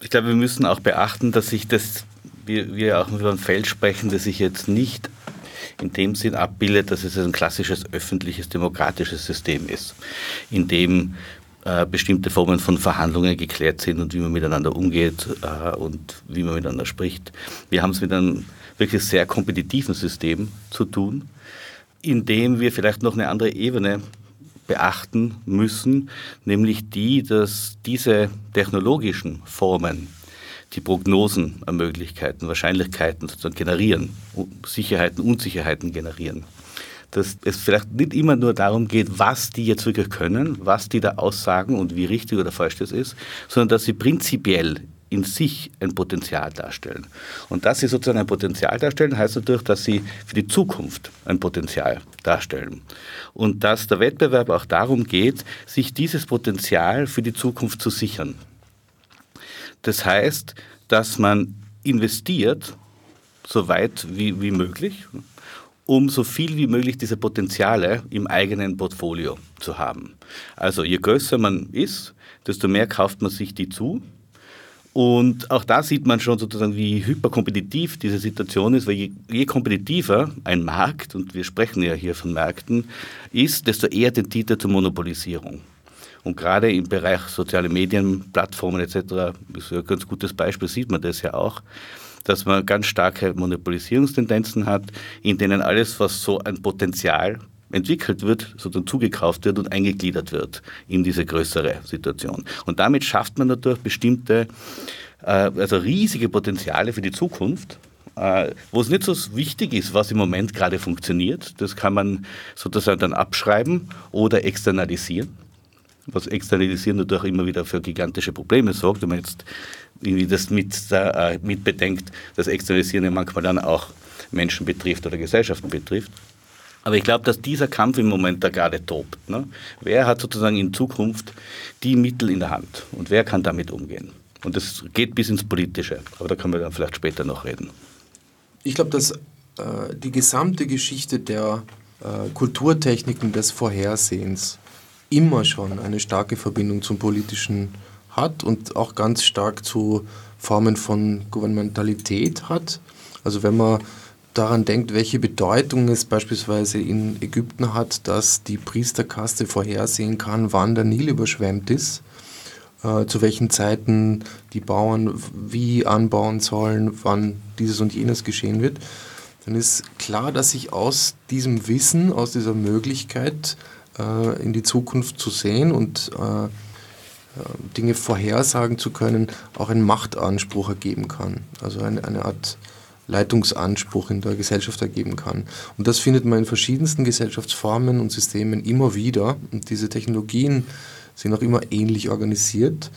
Ich glaube, wir müssen auch beachten, dass sich das, wir, wir auch über ein Feld sprechen, das sich jetzt nicht in dem Sinn abbildet, dass es ein klassisches öffentliches demokratisches System ist, in dem äh, bestimmte Formen von Verhandlungen geklärt sind und wie man miteinander umgeht äh, und wie man miteinander spricht. Wir haben es mit einem wirklich sehr kompetitiven System zu tun, in dem wir vielleicht noch eine andere Ebene beachten müssen, nämlich die, dass diese technologischen Formen die Prognosen Möglichkeiten, Wahrscheinlichkeiten sozusagen generieren, Sicherheiten, Unsicherheiten generieren. Dass es vielleicht nicht immer nur darum geht, was die jetzt wirklich können, was die da aussagen und wie richtig oder falsch das ist, sondern dass sie prinzipiell in sich ein Potenzial darstellen. Und dass sie sozusagen ein Potenzial darstellen, heißt natürlich, dass sie für die Zukunft ein Potenzial darstellen. Und dass der Wettbewerb auch darum geht, sich dieses Potenzial für die Zukunft zu sichern. Das heißt, dass man investiert, so weit wie, wie möglich, um so viel wie möglich diese Potenziale im eigenen Portfolio zu haben. Also je größer man ist, desto mehr kauft man sich die zu. Und auch da sieht man schon sozusagen, wie hyperkompetitiv diese Situation ist, weil je, je, kompetitiver ein Markt, und wir sprechen ja hier von Märkten, ist, desto eher tendiert er zur Monopolisierung. Und gerade im Bereich soziale Medien, Plattformen etc., ist ein ganz gutes Beispiel, sieht man das ja auch, dass man ganz starke Monopolisierungstendenzen hat, in denen alles, was so ein Potenzial entwickelt wird, sozusagen zugekauft wird und eingegliedert wird in diese größere Situation. Und damit schafft man natürlich bestimmte, äh, also riesige Potenziale für die Zukunft, äh, wo es nicht so wichtig ist, was im Moment gerade funktioniert. Das kann man sozusagen dann abschreiben oder externalisieren was Externalisieren natürlich immer wieder für gigantische Probleme sorgt, wenn man jetzt irgendwie das mit, äh, mit bedenkt, dass Externalisieren ja manchmal dann auch Menschen betrifft oder Gesellschaften betrifft. Aber ich glaube, dass dieser Kampf im Moment da gerade tobt. Ne? Wer hat sozusagen in Zukunft die Mittel in der Hand und wer kann damit umgehen? Und das geht bis ins Politische, aber da können wir dann vielleicht später noch reden. Ich glaube, dass äh, die gesamte Geschichte der äh, Kulturtechniken des Vorhersehens immer schon eine starke Verbindung zum Politischen hat und auch ganz stark zu Formen von Gouvernementalität hat. Also wenn man daran denkt, welche Bedeutung es beispielsweise in Ägypten hat, dass die Priesterkaste vorhersehen kann, wann der Nil überschwemmt ist, äh, zu welchen Zeiten die Bauern wie anbauen sollen, wann dieses und jenes geschehen wird, dann ist klar, dass sich aus diesem Wissen, aus dieser Möglichkeit äh, in die Zukunft zu sehen und äh, äh, Dinge vorhersagen zu können, auch ein Machtanspruch ergeben kann. Also eine, eine Art Leitungsanspruch in der Gesellschaft ergeben kann. Und das findet man in verschiedensten Gesellschaftsformen und Systemen immer wieder. Und diese Technologien sind auch immer ähnlich organisiert.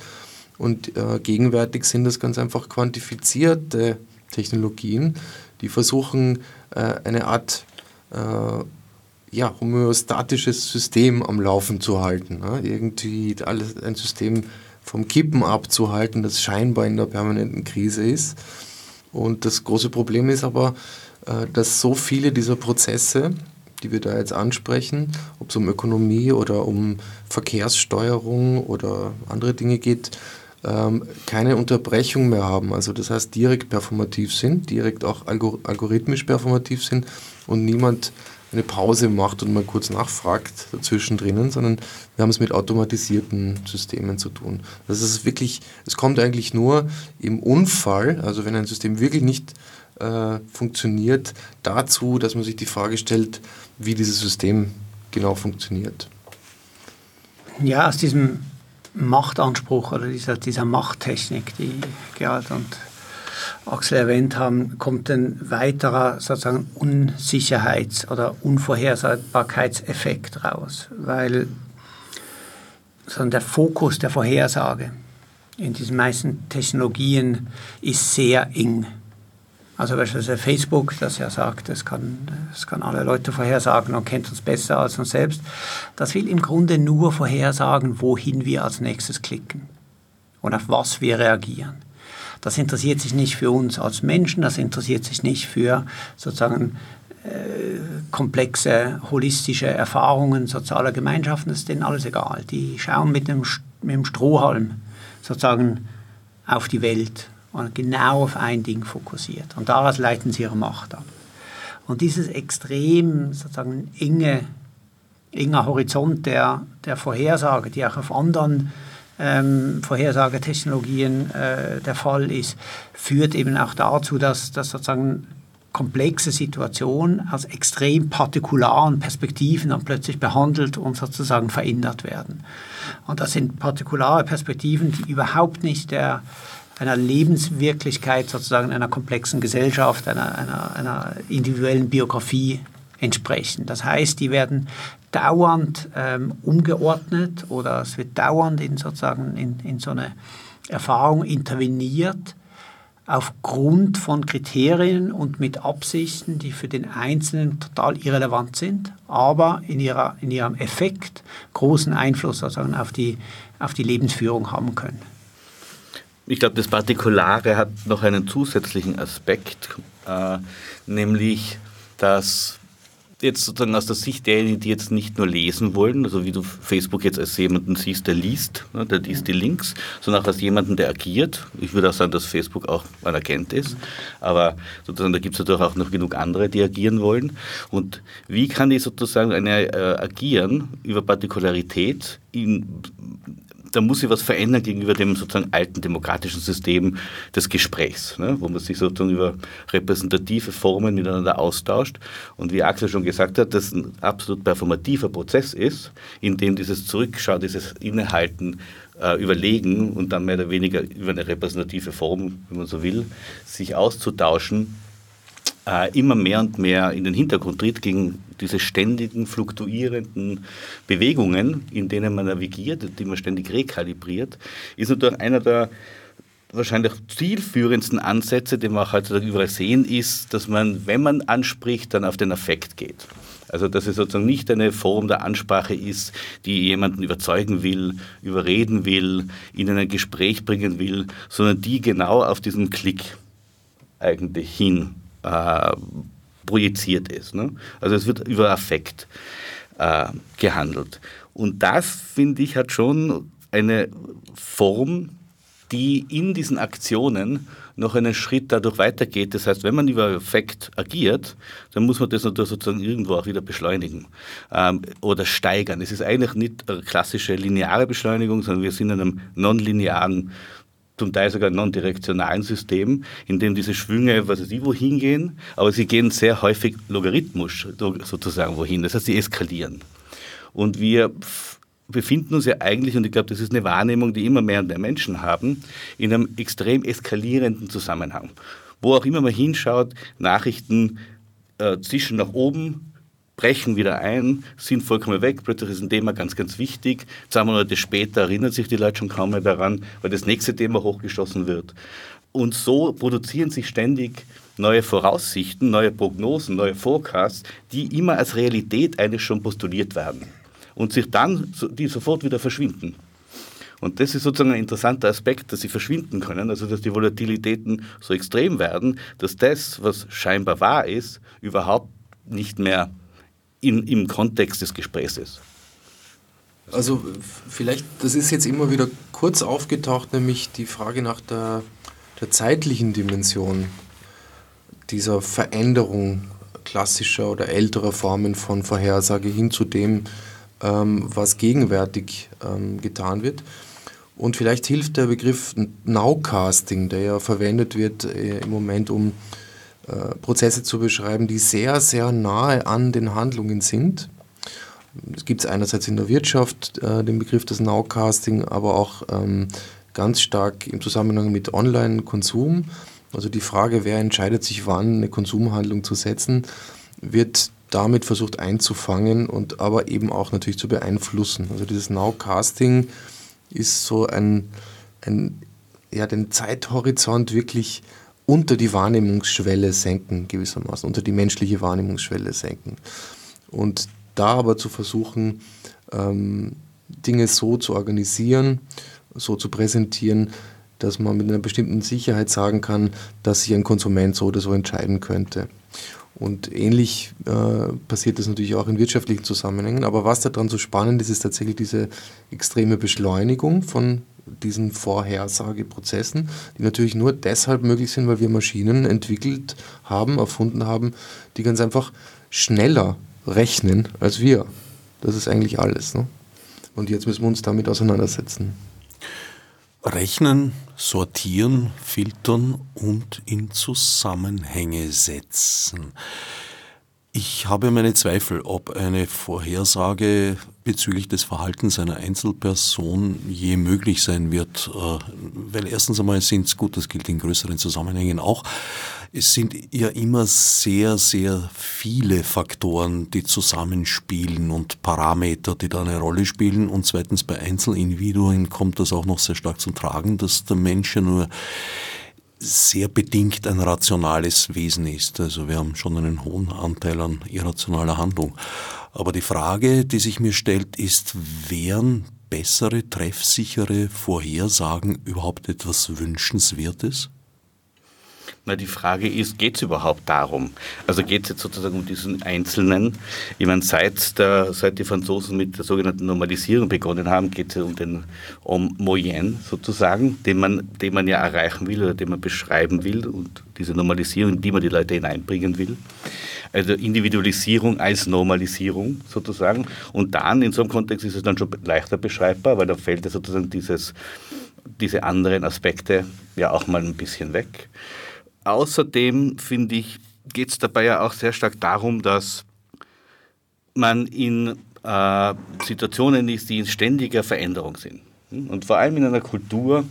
Und äh, gegenwärtig sind das ganz einfach quantifizierte Technologien, die versuchen, äh, eine Art äh, ja, homöostatisches System am Laufen zu halten. Ne? Irgendwie alles, ein System vom Kippen abzuhalten, das scheinbar in der permanenten Krise ist. Und das große Problem ist aber, äh, dass so viele dieser Prozesse, die wir da jetzt ansprechen, ob es um Ökonomie oder um Verkehrssteuerung oder andere Dinge geht, ähm, keine Unterbrechung mehr haben. Also das heißt direkt performativ sind, direkt auch algorithmisch performativ sind und niemand eine Pause macht und mal kurz nachfragt dazwischen drinnen, sondern wir haben es mit automatisierten Systemen zu tun. Das ist wirklich, es kommt eigentlich nur im Unfall, also wenn ein System wirklich nicht äh, funktioniert, dazu, dass man sich die Frage stellt, wie dieses System genau funktioniert. Ja, aus diesem Machtanspruch oder dieser, dieser Machttechnik, die Gerald und Axel erwähnt haben, kommt ein weiterer sozusagen Unsicherheits- oder Unvorhersagbarkeitseffekt raus, weil sondern der Fokus der Vorhersage in diesen meisten Technologien ist sehr eng. Also beispielsweise Facebook, das ja sagt, es kann, es kann alle Leute vorhersagen und kennt uns besser als uns selbst, das will im Grunde nur vorhersagen, wohin wir als nächstes klicken und auf was wir reagieren. Das interessiert sich nicht für uns als Menschen, das interessiert sich nicht für sozusagen äh, komplexe holistische Erfahrungen sozialer Gemeinschaften, das ist denen alles egal. Die schauen mit dem, mit dem Strohhalm sozusagen auf die Welt und genau auf ein Ding fokussiert. Und daraus leiten sie ihre Macht ab. Und dieses extrem sozusagen enge, enger Horizont der, der Vorhersage, die auch auf anderen ähm, Vorhersagetechnologien äh, der Fall ist, führt eben auch dazu, dass, dass sozusagen komplexe Situationen aus extrem partikularen Perspektiven dann plötzlich behandelt und sozusagen verändert werden. Und das sind partikulare Perspektiven, die überhaupt nicht der, einer Lebenswirklichkeit sozusagen einer komplexen Gesellschaft, einer, einer, einer individuellen Biografie entsprechen. Das heißt, die werden dauernd ähm, umgeordnet oder es wird dauernd in, sozusagen in, in so eine Erfahrung interveniert aufgrund von Kriterien und mit Absichten, die für den Einzelnen total irrelevant sind, aber in, ihrer, in ihrem Effekt großen Einfluss sozusagen auf die, auf die Lebensführung haben können. Ich glaube, das Partikulare hat noch einen zusätzlichen Aspekt, äh, nämlich dass jetzt sozusagen aus der Sicht derjenigen, die jetzt nicht nur lesen wollen, also wie du Facebook jetzt als jemanden siehst, der liest, ne, der liest die Links, sondern auch als jemanden, der agiert. Ich würde auch sagen, dass Facebook auch ein Agent ist, aber sozusagen da gibt es natürlich auch noch genug andere, die agieren wollen. Und wie kann ich sozusagen eine, äh, agieren über Partikularität in da muss sich was verändern gegenüber dem sozusagen alten demokratischen System des Gesprächs, ne, wo man sich sozusagen über repräsentative Formen miteinander austauscht. Und wie Axel schon gesagt hat, das ein absolut performativer Prozess ist, in dem dieses Zurückschauen, dieses Innehalten, äh, überlegen und dann mehr oder weniger über eine repräsentative Form, wenn man so will, sich auszutauschen, äh, immer mehr und mehr in den Hintergrund tritt gegen diese ständigen, fluktuierenden Bewegungen, in denen man navigiert, die man ständig rekalibriert, ist natürlich einer der wahrscheinlich zielführendsten Ansätze, den wir auch heutzutage überall sehen, ist, dass man, wenn man anspricht, dann auf den Affekt geht. Also dass es sozusagen nicht eine Form der Ansprache ist, die jemanden überzeugen will, überreden will, in ein Gespräch bringen will, sondern die genau auf diesen Klick eigentlich hin äh, projiziert ist. Ne? Also es wird über Affekt äh, gehandelt. Und das, finde ich, hat schon eine Form, die in diesen Aktionen noch einen Schritt dadurch weitergeht. Das heißt, wenn man über Affekt agiert, dann muss man das natürlich sozusagen irgendwo auch wieder beschleunigen ähm, oder steigern. Es ist eigentlich nicht klassische lineare Beschleunigung, sondern wir sind in einem nonlinearen zum Teil sogar non-direktionalen System, in dem diese Schwünge, was weiß ich, wohin gehen, aber sie gehen sehr häufig logarithmisch sozusagen wohin. Das heißt, sie eskalieren. Und wir befinden uns ja eigentlich, und ich glaube, das ist eine Wahrnehmung, die immer mehr und mehr Menschen haben, in einem extrem eskalierenden Zusammenhang. Wo auch immer man hinschaut, Nachrichten äh, zischen nach oben, brechen wieder ein, sind vollkommen weg, plötzlich ist ein Thema ganz, ganz wichtig. Zwei Monate später erinnern sich die Leute schon kaum mehr daran, weil das nächste Thema hochgeschossen wird. Und so produzieren sich ständig neue Voraussichten, neue Prognosen, neue Forecasts, die immer als Realität eigentlich schon postuliert werden und sich dann, die sofort wieder verschwinden. Und das ist sozusagen ein interessanter Aspekt, dass sie verschwinden können, also dass die Volatilitäten so extrem werden, dass das, was scheinbar wahr ist, überhaupt nicht mehr in, im Kontext des Gesprächs ist. Also vielleicht, das ist jetzt immer wieder kurz aufgetaucht, nämlich die Frage nach der, der zeitlichen Dimension dieser Veränderung klassischer oder älterer Formen von Vorhersage hin zu dem, ähm, was gegenwärtig ähm, getan wird. Und vielleicht hilft der Begriff Nowcasting, der ja verwendet wird äh, im Moment, um Prozesse zu beschreiben, die sehr, sehr nahe an den Handlungen sind. Es gibt einerseits in der Wirtschaft äh, den Begriff des Nowcasting, aber auch ähm, ganz stark im Zusammenhang mit Online-Konsum. Also die Frage, wer entscheidet sich wann, eine Konsumhandlung zu setzen, wird damit versucht einzufangen und aber eben auch natürlich zu beeinflussen. Also dieses Nowcasting ist so ein, ein ja, den Zeithorizont wirklich unter die Wahrnehmungsschwelle senken, gewissermaßen, unter die menschliche Wahrnehmungsschwelle senken. Und da aber zu versuchen, ähm, Dinge so zu organisieren, so zu präsentieren, dass man mit einer bestimmten Sicherheit sagen kann, dass sich ein Konsument so oder so entscheiden könnte. Und ähnlich äh, passiert das natürlich auch in wirtschaftlichen Zusammenhängen. Aber was daran so spannend ist, ist tatsächlich diese extreme Beschleunigung von diesen Vorhersageprozessen, die natürlich nur deshalb möglich sind, weil wir Maschinen entwickelt haben, erfunden haben, die ganz einfach schneller rechnen als wir. Das ist eigentlich alles. Ne? Und jetzt müssen wir uns damit auseinandersetzen. Rechnen, sortieren, filtern und in Zusammenhänge setzen. Ich habe meine Zweifel, ob eine Vorhersage bezüglich des Verhaltens einer Einzelperson je möglich sein wird. Äh, weil erstens einmal sind es, gut, das gilt in größeren Zusammenhängen auch, es sind ja immer sehr, sehr viele Faktoren, die zusammenspielen und Parameter, die da eine Rolle spielen. Und zweitens bei Einzelindividuen kommt das auch noch sehr stark zum Tragen, dass der Mensch ja nur sehr bedingt ein rationales Wesen ist. Also wir haben schon einen hohen Anteil an irrationaler Handlung. Aber die Frage, die sich mir stellt, ist, wären bessere, treffsichere Vorhersagen überhaupt etwas Wünschenswertes? Na, die Frage ist, geht es überhaupt darum? Also geht es jetzt sozusagen um diesen Einzelnen? Ich meine, seit, der, seit die Franzosen mit der sogenannten Normalisierung begonnen haben, geht es um den Homme moyen sozusagen, den man, den man ja erreichen will oder den man beschreiben will und diese Normalisierung, in die man die Leute hineinbringen will. Also Individualisierung als Normalisierung sozusagen. Und dann in so einem Kontext ist es dann schon leichter beschreibbar, weil da fällt ja sozusagen dieses, diese anderen Aspekte ja auch mal ein bisschen weg. Außerdem finde ich, geht es dabei ja auch sehr stark darum, dass man in äh, Situationen ist, die in ständiger Veränderung sind. Und vor allem in einer Kultur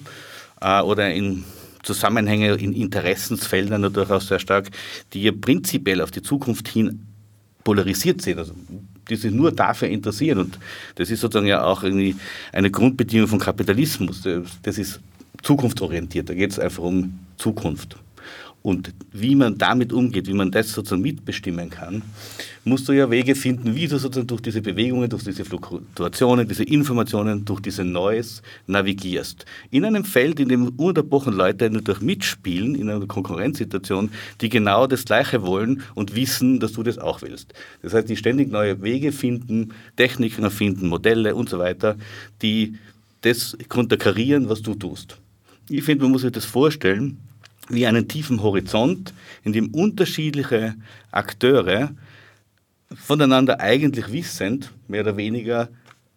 äh, oder in Zusammenhänge, in Interessensfeldern durchaus sehr stark, die ja prinzipiell auf die Zukunft hin polarisiert sind. Also die sich nur dafür interessieren. Und das ist sozusagen ja auch irgendwie eine Grundbedingung von Kapitalismus. Das ist zukunftsorientiert. Da geht es einfach um Zukunft. Und wie man damit umgeht, wie man das sozusagen mitbestimmen kann, musst du ja Wege finden, wie du sozusagen durch diese Bewegungen, durch diese Fluktuationen, diese Informationen, durch diese Neues navigierst. In einem Feld, in dem ununterbrochen Leute natürlich mitspielen, in einer Konkurrenzsituation, die genau das Gleiche wollen und wissen, dass du das auch willst. Das heißt, die ständig neue Wege finden, Techniken erfinden, Modelle und so weiter, die das konterkarieren, was du tust. Ich finde, man muss sich das vorstellen, wie einen tiefen Horizont, in dem unterschiedliche Akteure voneinander eigentlich wissend, mehr oder weniger,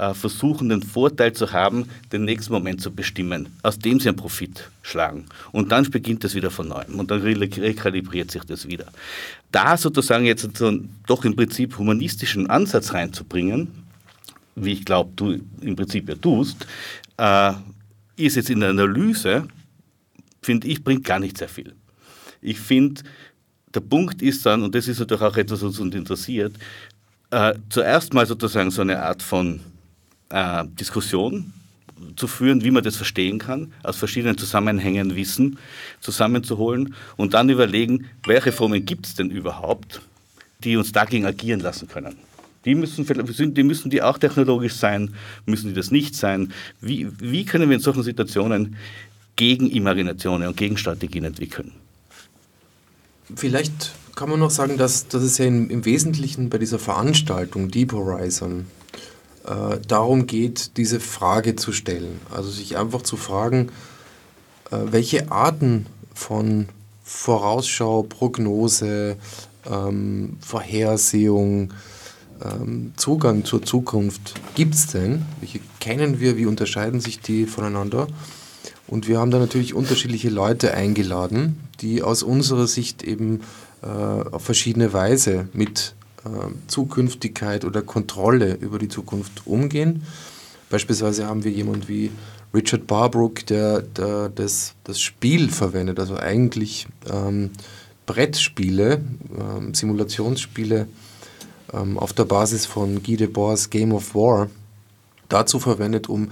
äh, versuchen, den Vorteil zu haben, den nächsten Moment zu bestimmen, aus dem sie einen Profit schlagen. Und dann beginnt das wieder von neuem und dann rekalibriert sich das wieder. Da sozusagen jetzt so einen, doch im Prinzip humanistischen Ansatz reinzubringen, wie ich glaube, du im Prinzip ja tust, äh, ist jetzt in der Analyse finde ich, bringt gar nicht sehr viel. Ich finde, der Punkt ist dann, und das ist natürlich auch etwas, was uns interessiert, äh, zuerst mal sozusagen so eine Art von äh, Diskussion zu führen, wie man das verstehen kann, aus verschiedenen Zusammenhängen Wissen zusammenzuholen und dann überlegen, welche Formen gibt es denn überhaupt, die uns dagegen agieren lassen können. Die müssen, die müssen die auch technologisch sein, müssen die das nicht sein? Wie, wie können wir in solchen Situationen Gegenimaginationen und Gegenstrategien entwickeln. Vielleicht kann man noch sagen, dass, dass es ja im, im Wesentlichen bei dieser Veranstaltung Deep Horizon äh, darum geht, diese Frage zu stellen. Also sich einfach zu fragen, äh, welche Arten von Vorausschau, Prognose, ähm, Vorhersehung, ähm, Zugang zur Zukunft gibt es denn? Welche kennen wir? Wie unterscheiden sich die voneinander? Und wir haben da natürlich unterschiedliche Leute eingeladen, die aus unserer Sicht eben äh, auf verschiedene Weise mit äh, Zukünftigkeit oder Kontrolle über die Zukunft umgehen. Beispielsweise haben wir jemanden wie Richard Barbrook, der, der das, das Spiel verwendet, also eigentlich ähm, Brettspiele, ähm, Simulationsspiele ähm, auf der Basis von Guy Debord's Game of War dazu verwendet, um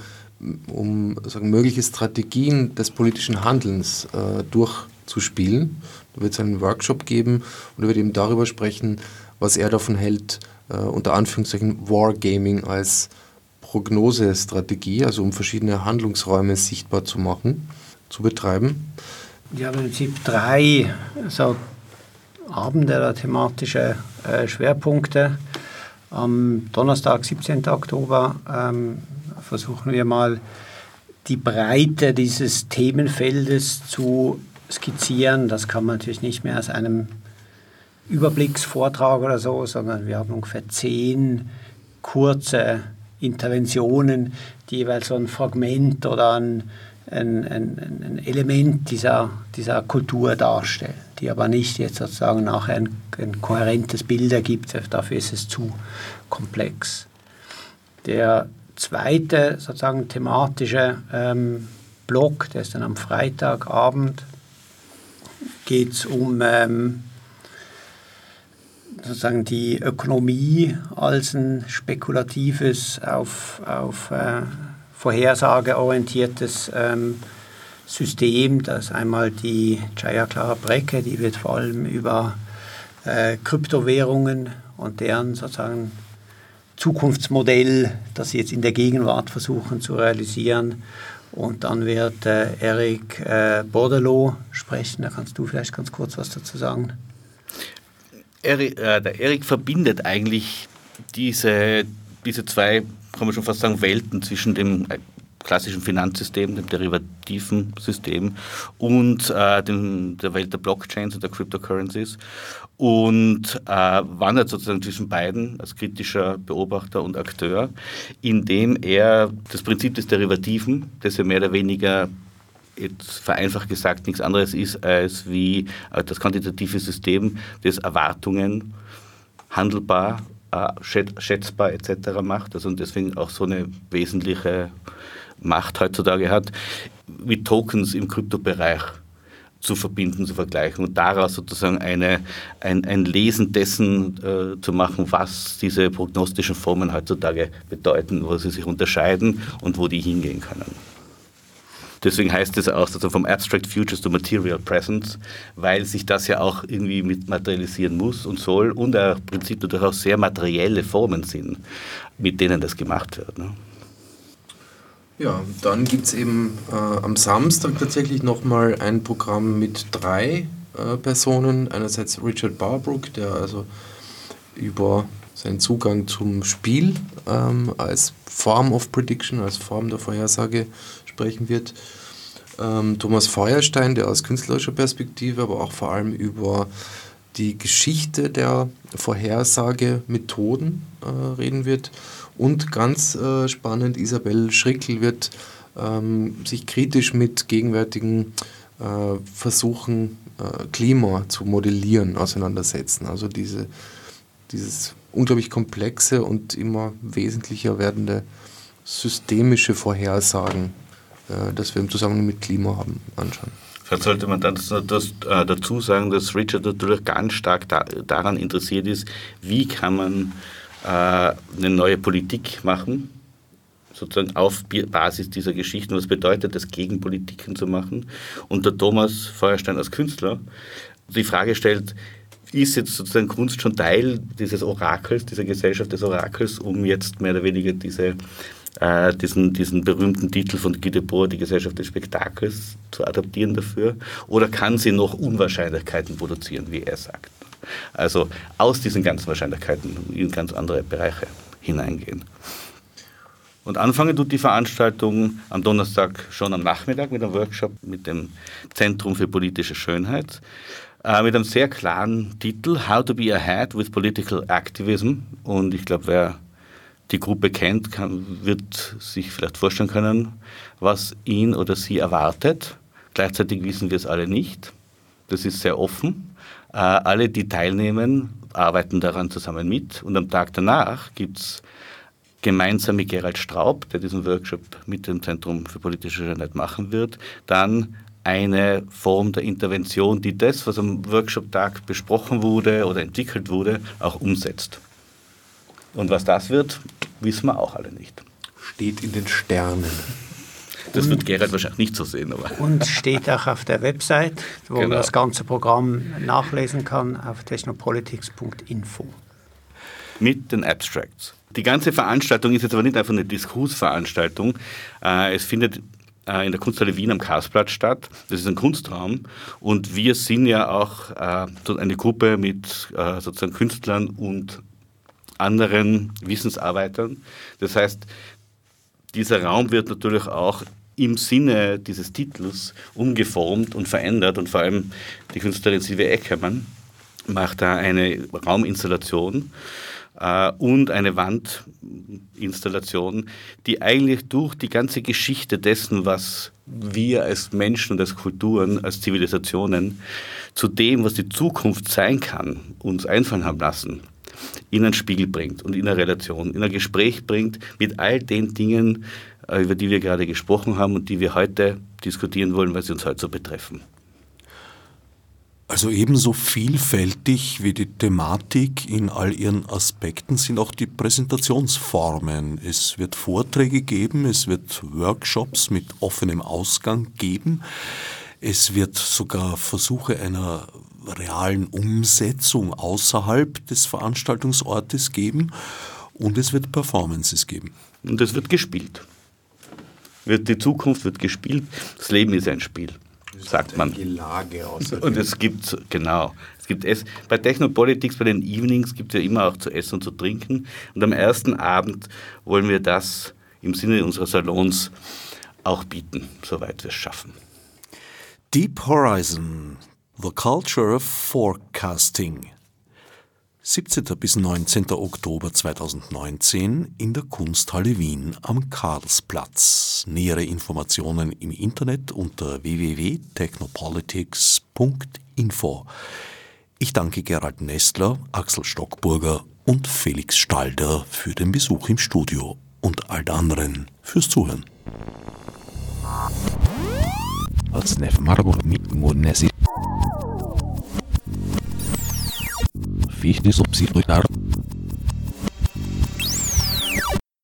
um sagen, mögliche Strategien des politischen Handelns äh, durchzuspielen. Da wird es einen Workshop geben und er wird eben darüber sprechen, was er davon hält, äh, unter Anführungszeichen Wargaming als Prognosestrategie, also um verschiedene Handlungsräume sichtbar zu machen, zu betreiben. Haben im Prinzip drei so Abende oder thematische äh, Schwerpunkte. Am Donnerstag, 17. Oktober, ähm, versuchen wir mal die Breite dieses Themenfeldes zu skizzieren. Das kann man natürlich nicht mehr aus einem Überblicksvortrag oder so, sondern wir haben ungefähr zehn kurze Interventionen, die jeweils so ein Fragment oder ein, ein, ein, ein Element dieser, dieser Kultur darstellen, die aber nicht jetzt sozusagen nachher ein, ein kohärentes Bild ergibt. Dafür ist es zu komplex. Der zweite sozusagen thematische ähm, Block, der ist dann am Freitagabend, geht es um ähm, sozusagen die Ökonomie als ein spekulatives, auf, auf äh, vorhersageorientiertes ähm, System. Das ist einmal die Jaya Clara Brecke, die wird vor allem über äh, Kryptowährungen und deren sozusagen Zukunftsmodell, das sie jetzt in der Gegenwart versuchen zu realisieren. Und dann wird äh, Eric äh, Bordelot sprechen. Da kannst du vielleicht ganz kurz was dazu sagen. Eric, äh, der Erik verbindet eigentlich diese, diese zwei, kann man schon fast sagen, Welten zwischen dem klassischen Finanzsystem, dem derivativen System und äh, dem, der Welt der Blockchains und der Cryptocurrencies und äh, wandert sozusagen zwischen beiden als kritischer Beobachter und Akteur, indem er das Prinzip des Derivativen, das ja mehr oder weniger jetzt vereinfacht gesagt nichts anderes ist als wie äh, das quantitative System, das Erwartungen handelbar, äh, schätzbar etc. macht also und deswegen auch so eine wesentliche Macht heutzutage hat, mit Tokens im Kryptobereich zu verbinden, zu vergleichen und daraus sozusagen eine, ein, ein Lesen dessen äh, zu machen, was diese prognostischen Formen heutzutage bedeuten, wo sie sich unterscheiden und wo die hingehen können. Deswegen heißt es auch sozusagen vom Abstract Futures to Material Presence, weil sich das ja auch irgendwie mit materialisieren muss und soll und im Prinzip natürlich auch sehr materielle Formen sind, mit denen das gemacht wird. Ne? Ja, dann gibt es eben äh, am Samstag tatsächlich nochmal ein Programm mit drei äh, Personen. Einerseits Richard Barbrook, der also über seinen Zugang zum Spiel ähm, als Form of Prediction, als Form der Vorhersage sprechen wird. Ähm, Thomas Feuerstein, der aus künstlerischer Perspektive, aber auch vor allem über die Geschichte der Vorhersagemethoden äh, reden wird. Und ganz äh, spannend, Isabel Schrickel wird ähm, sich kritisch mit gegenwärtigen äh, Versuchen, äh, Klima zu modellieren, auseinandersetzen. Also diese, dieses unglaublich komplexe und immer wesentlicher werdende systemische Vorhersagen, äh, das wir im Zusammenhang mit Klima haben, anschauen. Vielleicht sollte man dann das, äh, dazu sagen, dass Richard natürlich ganz stark da, daran interessiert ist, wie kann man eine neue Politik machen, sozusagen auf Basis dieser Geschichten. Was bedeutet das, Gegenpolitiken zu machen? Und der Thomas Feuerstein als Künstler die Frage stellt, ist jetzt sozusagen Kunst schon Teil dieses Orakels, dieser Gesellschaft des Orakels, um jetzt mehr oder weniger diese, äh, diesen, diesen berühmten Titel von Guy Debord, die Gesellschaft des Spektakels, zu adaptieren dafür? Oder kann sie noch Unwahrscheinlichkeiten produzieren, wie er sagt? Also aus diesen ganzen Wahrscheinlichkeiten in ganz andere Bereiche hineingehen. Und anfangen tut die Veranstaltung am Donnerstag schon am Nachmittag mit einem Workshop mit dem Zentrum für politische Schönheit, äh, mit einem sehr klaren Titel How to be ahead with Political Activism. Und ich glaube, wer die Gruppe kennt, kann, wird sich vielleicht vorstellen können, was ihn oder sie erwartet. Gleichzeitig wissen wir es alle nicht. Das ist sehr offen. Äh, alle, die teilnehmen, arbeiten daran zusammen mit. Und am Tag danach gibt es gemeinsam mit Gerald Straub, der diesen Workshop mit dem Zentrum für politische Schönheit machen wird, dann eine Form der Intervention, die das, was am Workshop-Tag besprochen wurde oder entwickelt wurde, auch umsetzt. Und was das wird, wissen wir auch alle nicht. Steht in den Sternen. Das und, wird Gerhard wahrscheinlich nicht so sehen. Aber. Und steht auch auf der Website, wo genau. man das ganze Programm nachlesen kann, auf technopolitics.info. Mit den Abstracts. Die ganze Veranstaltung ist jetzt aber nicht einfach eine Diskursveranstaltung. Äh, es findet äh, in der Kunsthalle Wien am Karlsplatz statt. Das ist ein Kunstraum und wir sind ja auch äh, eine Gruppe mit sozusagen Künstlern und anderen Wissensarbeitern. Das heißt, dieser Raum wird natürlich auch im Sinne dieses Titels umgeformt und verändert und vor allem die Künstlerin Silvia Eckermann macht da eine Rauminstallation äh, und eine Wandinstallation, die eigentlich durch die ganze Geschichte dessen, was wir als Menschen und als Kulturen, als Zivilisationen zu dem, was die Zukunft sein kann, uns einfallen haben lassen, in einen Spiegel bringt und in eine Relation, in ein Gespräch bringt mit all den Dingen, über die wir gerade gesprochen haben und die wir heute diskutieren wollen, weil sie uns heute so betreffen. Also ebenso vielfältig wie die Thematik in all ihren Aspekten sind auch die Präsentationsformen. Es wird Vorträge geben, es wird Workshops mit offenem Ausgang geben, es wird sogar Versuche einer realen Umsetzung außerhalb des Veranstaltungsortes geben und es wird Performances geben. Und es wird gespielt. Wird die Zukunft wird gespielt. Das Leben ist ein Spiel, sagt man. Gelage außerdem. Und es gibt, genau, es gibt es, bei Technopolitics, bei den Evenings gibt es ja immer auch zu essen und zu trinken. Und am ersten Abend wollen wir das im Sinne unserer Salons auch bieten, soweit wir es schaffen. Deep Horizon, The Culture of Forecasting. 17. bis 19. Oktober 2019 in der Kunsthalle Wien am Karlsplatz. Nähere Informationen im Internet unter www.technopolitics.info. Ich danke Gerald Nestler, Axel Stockburger und Felix Stalder für den Besuch im Studio und all anderen fürs Zuhören fiz de subsidiar